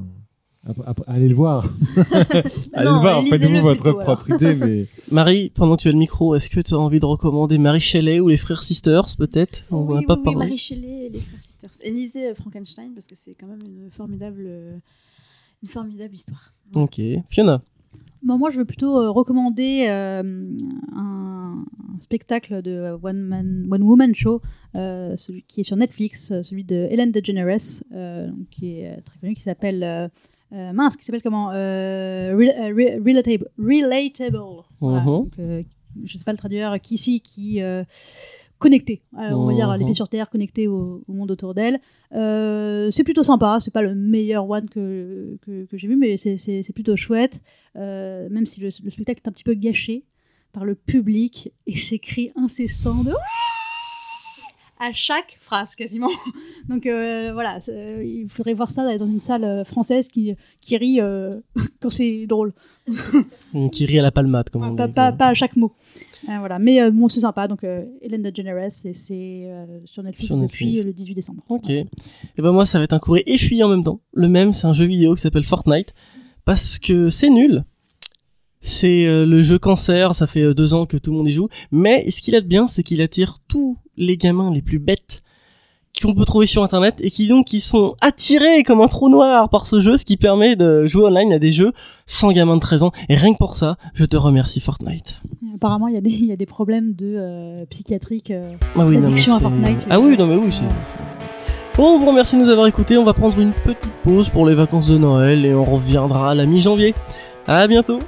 Speaker 3: Allez le voir. allez
Speaker 6: Non,
Speaker 3: le voir, faites-vous votre
Speaker 6: plutôt,
Speaker 3: propre idée, mais.
Speaker 1: Marie, pendant que tu as le micro, est-ce que tu as envie de recommander Marie Shelley ou les Frères Sisters, peut-être? On
Speaker 6: oui,
Speaker 1: en a
Speaker 6: oui,
Speaker 1: pas
Speaker 6: oui,
Speaker 1: parlé.
Speaker 6: Marie Shelley et les frères sisters. Et lisez euh, Frankenstein parce que c'est quand même une formidable, euh, une formidable histoire.
Speaker 1: Ok. Fiona?
Speaker 4: Bon, moi, je veux plutôt euh, recommander euh, un, un spectacle de One, Man, One Woman Show, euh, celui qui est sur Netflix, celui de Hélène DeGeneres, euh, qui est très connu, qui s'appelle. Euh, mince, qui s'appelle comment euh, Re- euh, Re- Relatable. Relatable. Voilà,
Speaker 1: Mhm.
Speaker 4: donc, euh, je sais pas le traduire, qui ici, qui. connecté, Alors, on va dire les
Speaker 1: Mhm.
Speaker 4: pieds sur terre, connecté au, au monde autour d'elle. C'est plutôt sympa, c'est pas le meilleur one que, que, que j'ai vu, mais c'est- plutôt chouette. Même si le, le spectacle est un petit peu gâché par le public et ses cris incessants de à chaque phrase quasiment. Donc euh, voilà, c'est- il faudrait voir ça dans une salle euh, française qui, qui rit euh, quand c'est drôle,
Speaker 1: Qui rit à la palmade, comme on
Speaker 4: pas,
Speaker 1: dit.
Speaker 4: pas, pas à chaque mot. Euh, voilà, mais euh, bon, c'est sympa. Donc euh, Hélène DeGeneres et c'est euh, sur Netflix
Speaker 1: Sur
Speaker 4: depuis
Speaker 1: Netflix.
Speaker 4: le 18 décembre.
Speaker 1: Ok. Et ben moi, ça va être un courrier et fuyé en même temps. Le même, c'est un jeu vidéo qui s'appelle Fortnite. Parce que c'est nul. C'est euh, le jeu cancer, ça fait euh, deux ans que tout le monde y joue. Mais ce qu'il a de bien, c'est qu'il attire tous les gamins les plus bêtes qu'on peut trouver sur internet et qui donc qui sont attirés comme un trou noir par ce jeu, ce qui permet de jouer online à des jeux sans gamins de 13 ans. Et rien que pour ça, je te remercie Fortnite.
Speaker 4: Apparemment, il y, a des- y a des problèmes de euh, psychiatriques. euh,
Speaker 1: Ah oui, non,
Speaker 4: à Fortnite,
Speaker 1: Ah
Speaker 4: euh,
Speaker 1: oui, non, mais oui, c'est. Bon, on vous remercie de nous avoir écoutés. On va prendre une petite pause pour les vacances de Noël et on reviendra à la mi-janvier. À bientôt!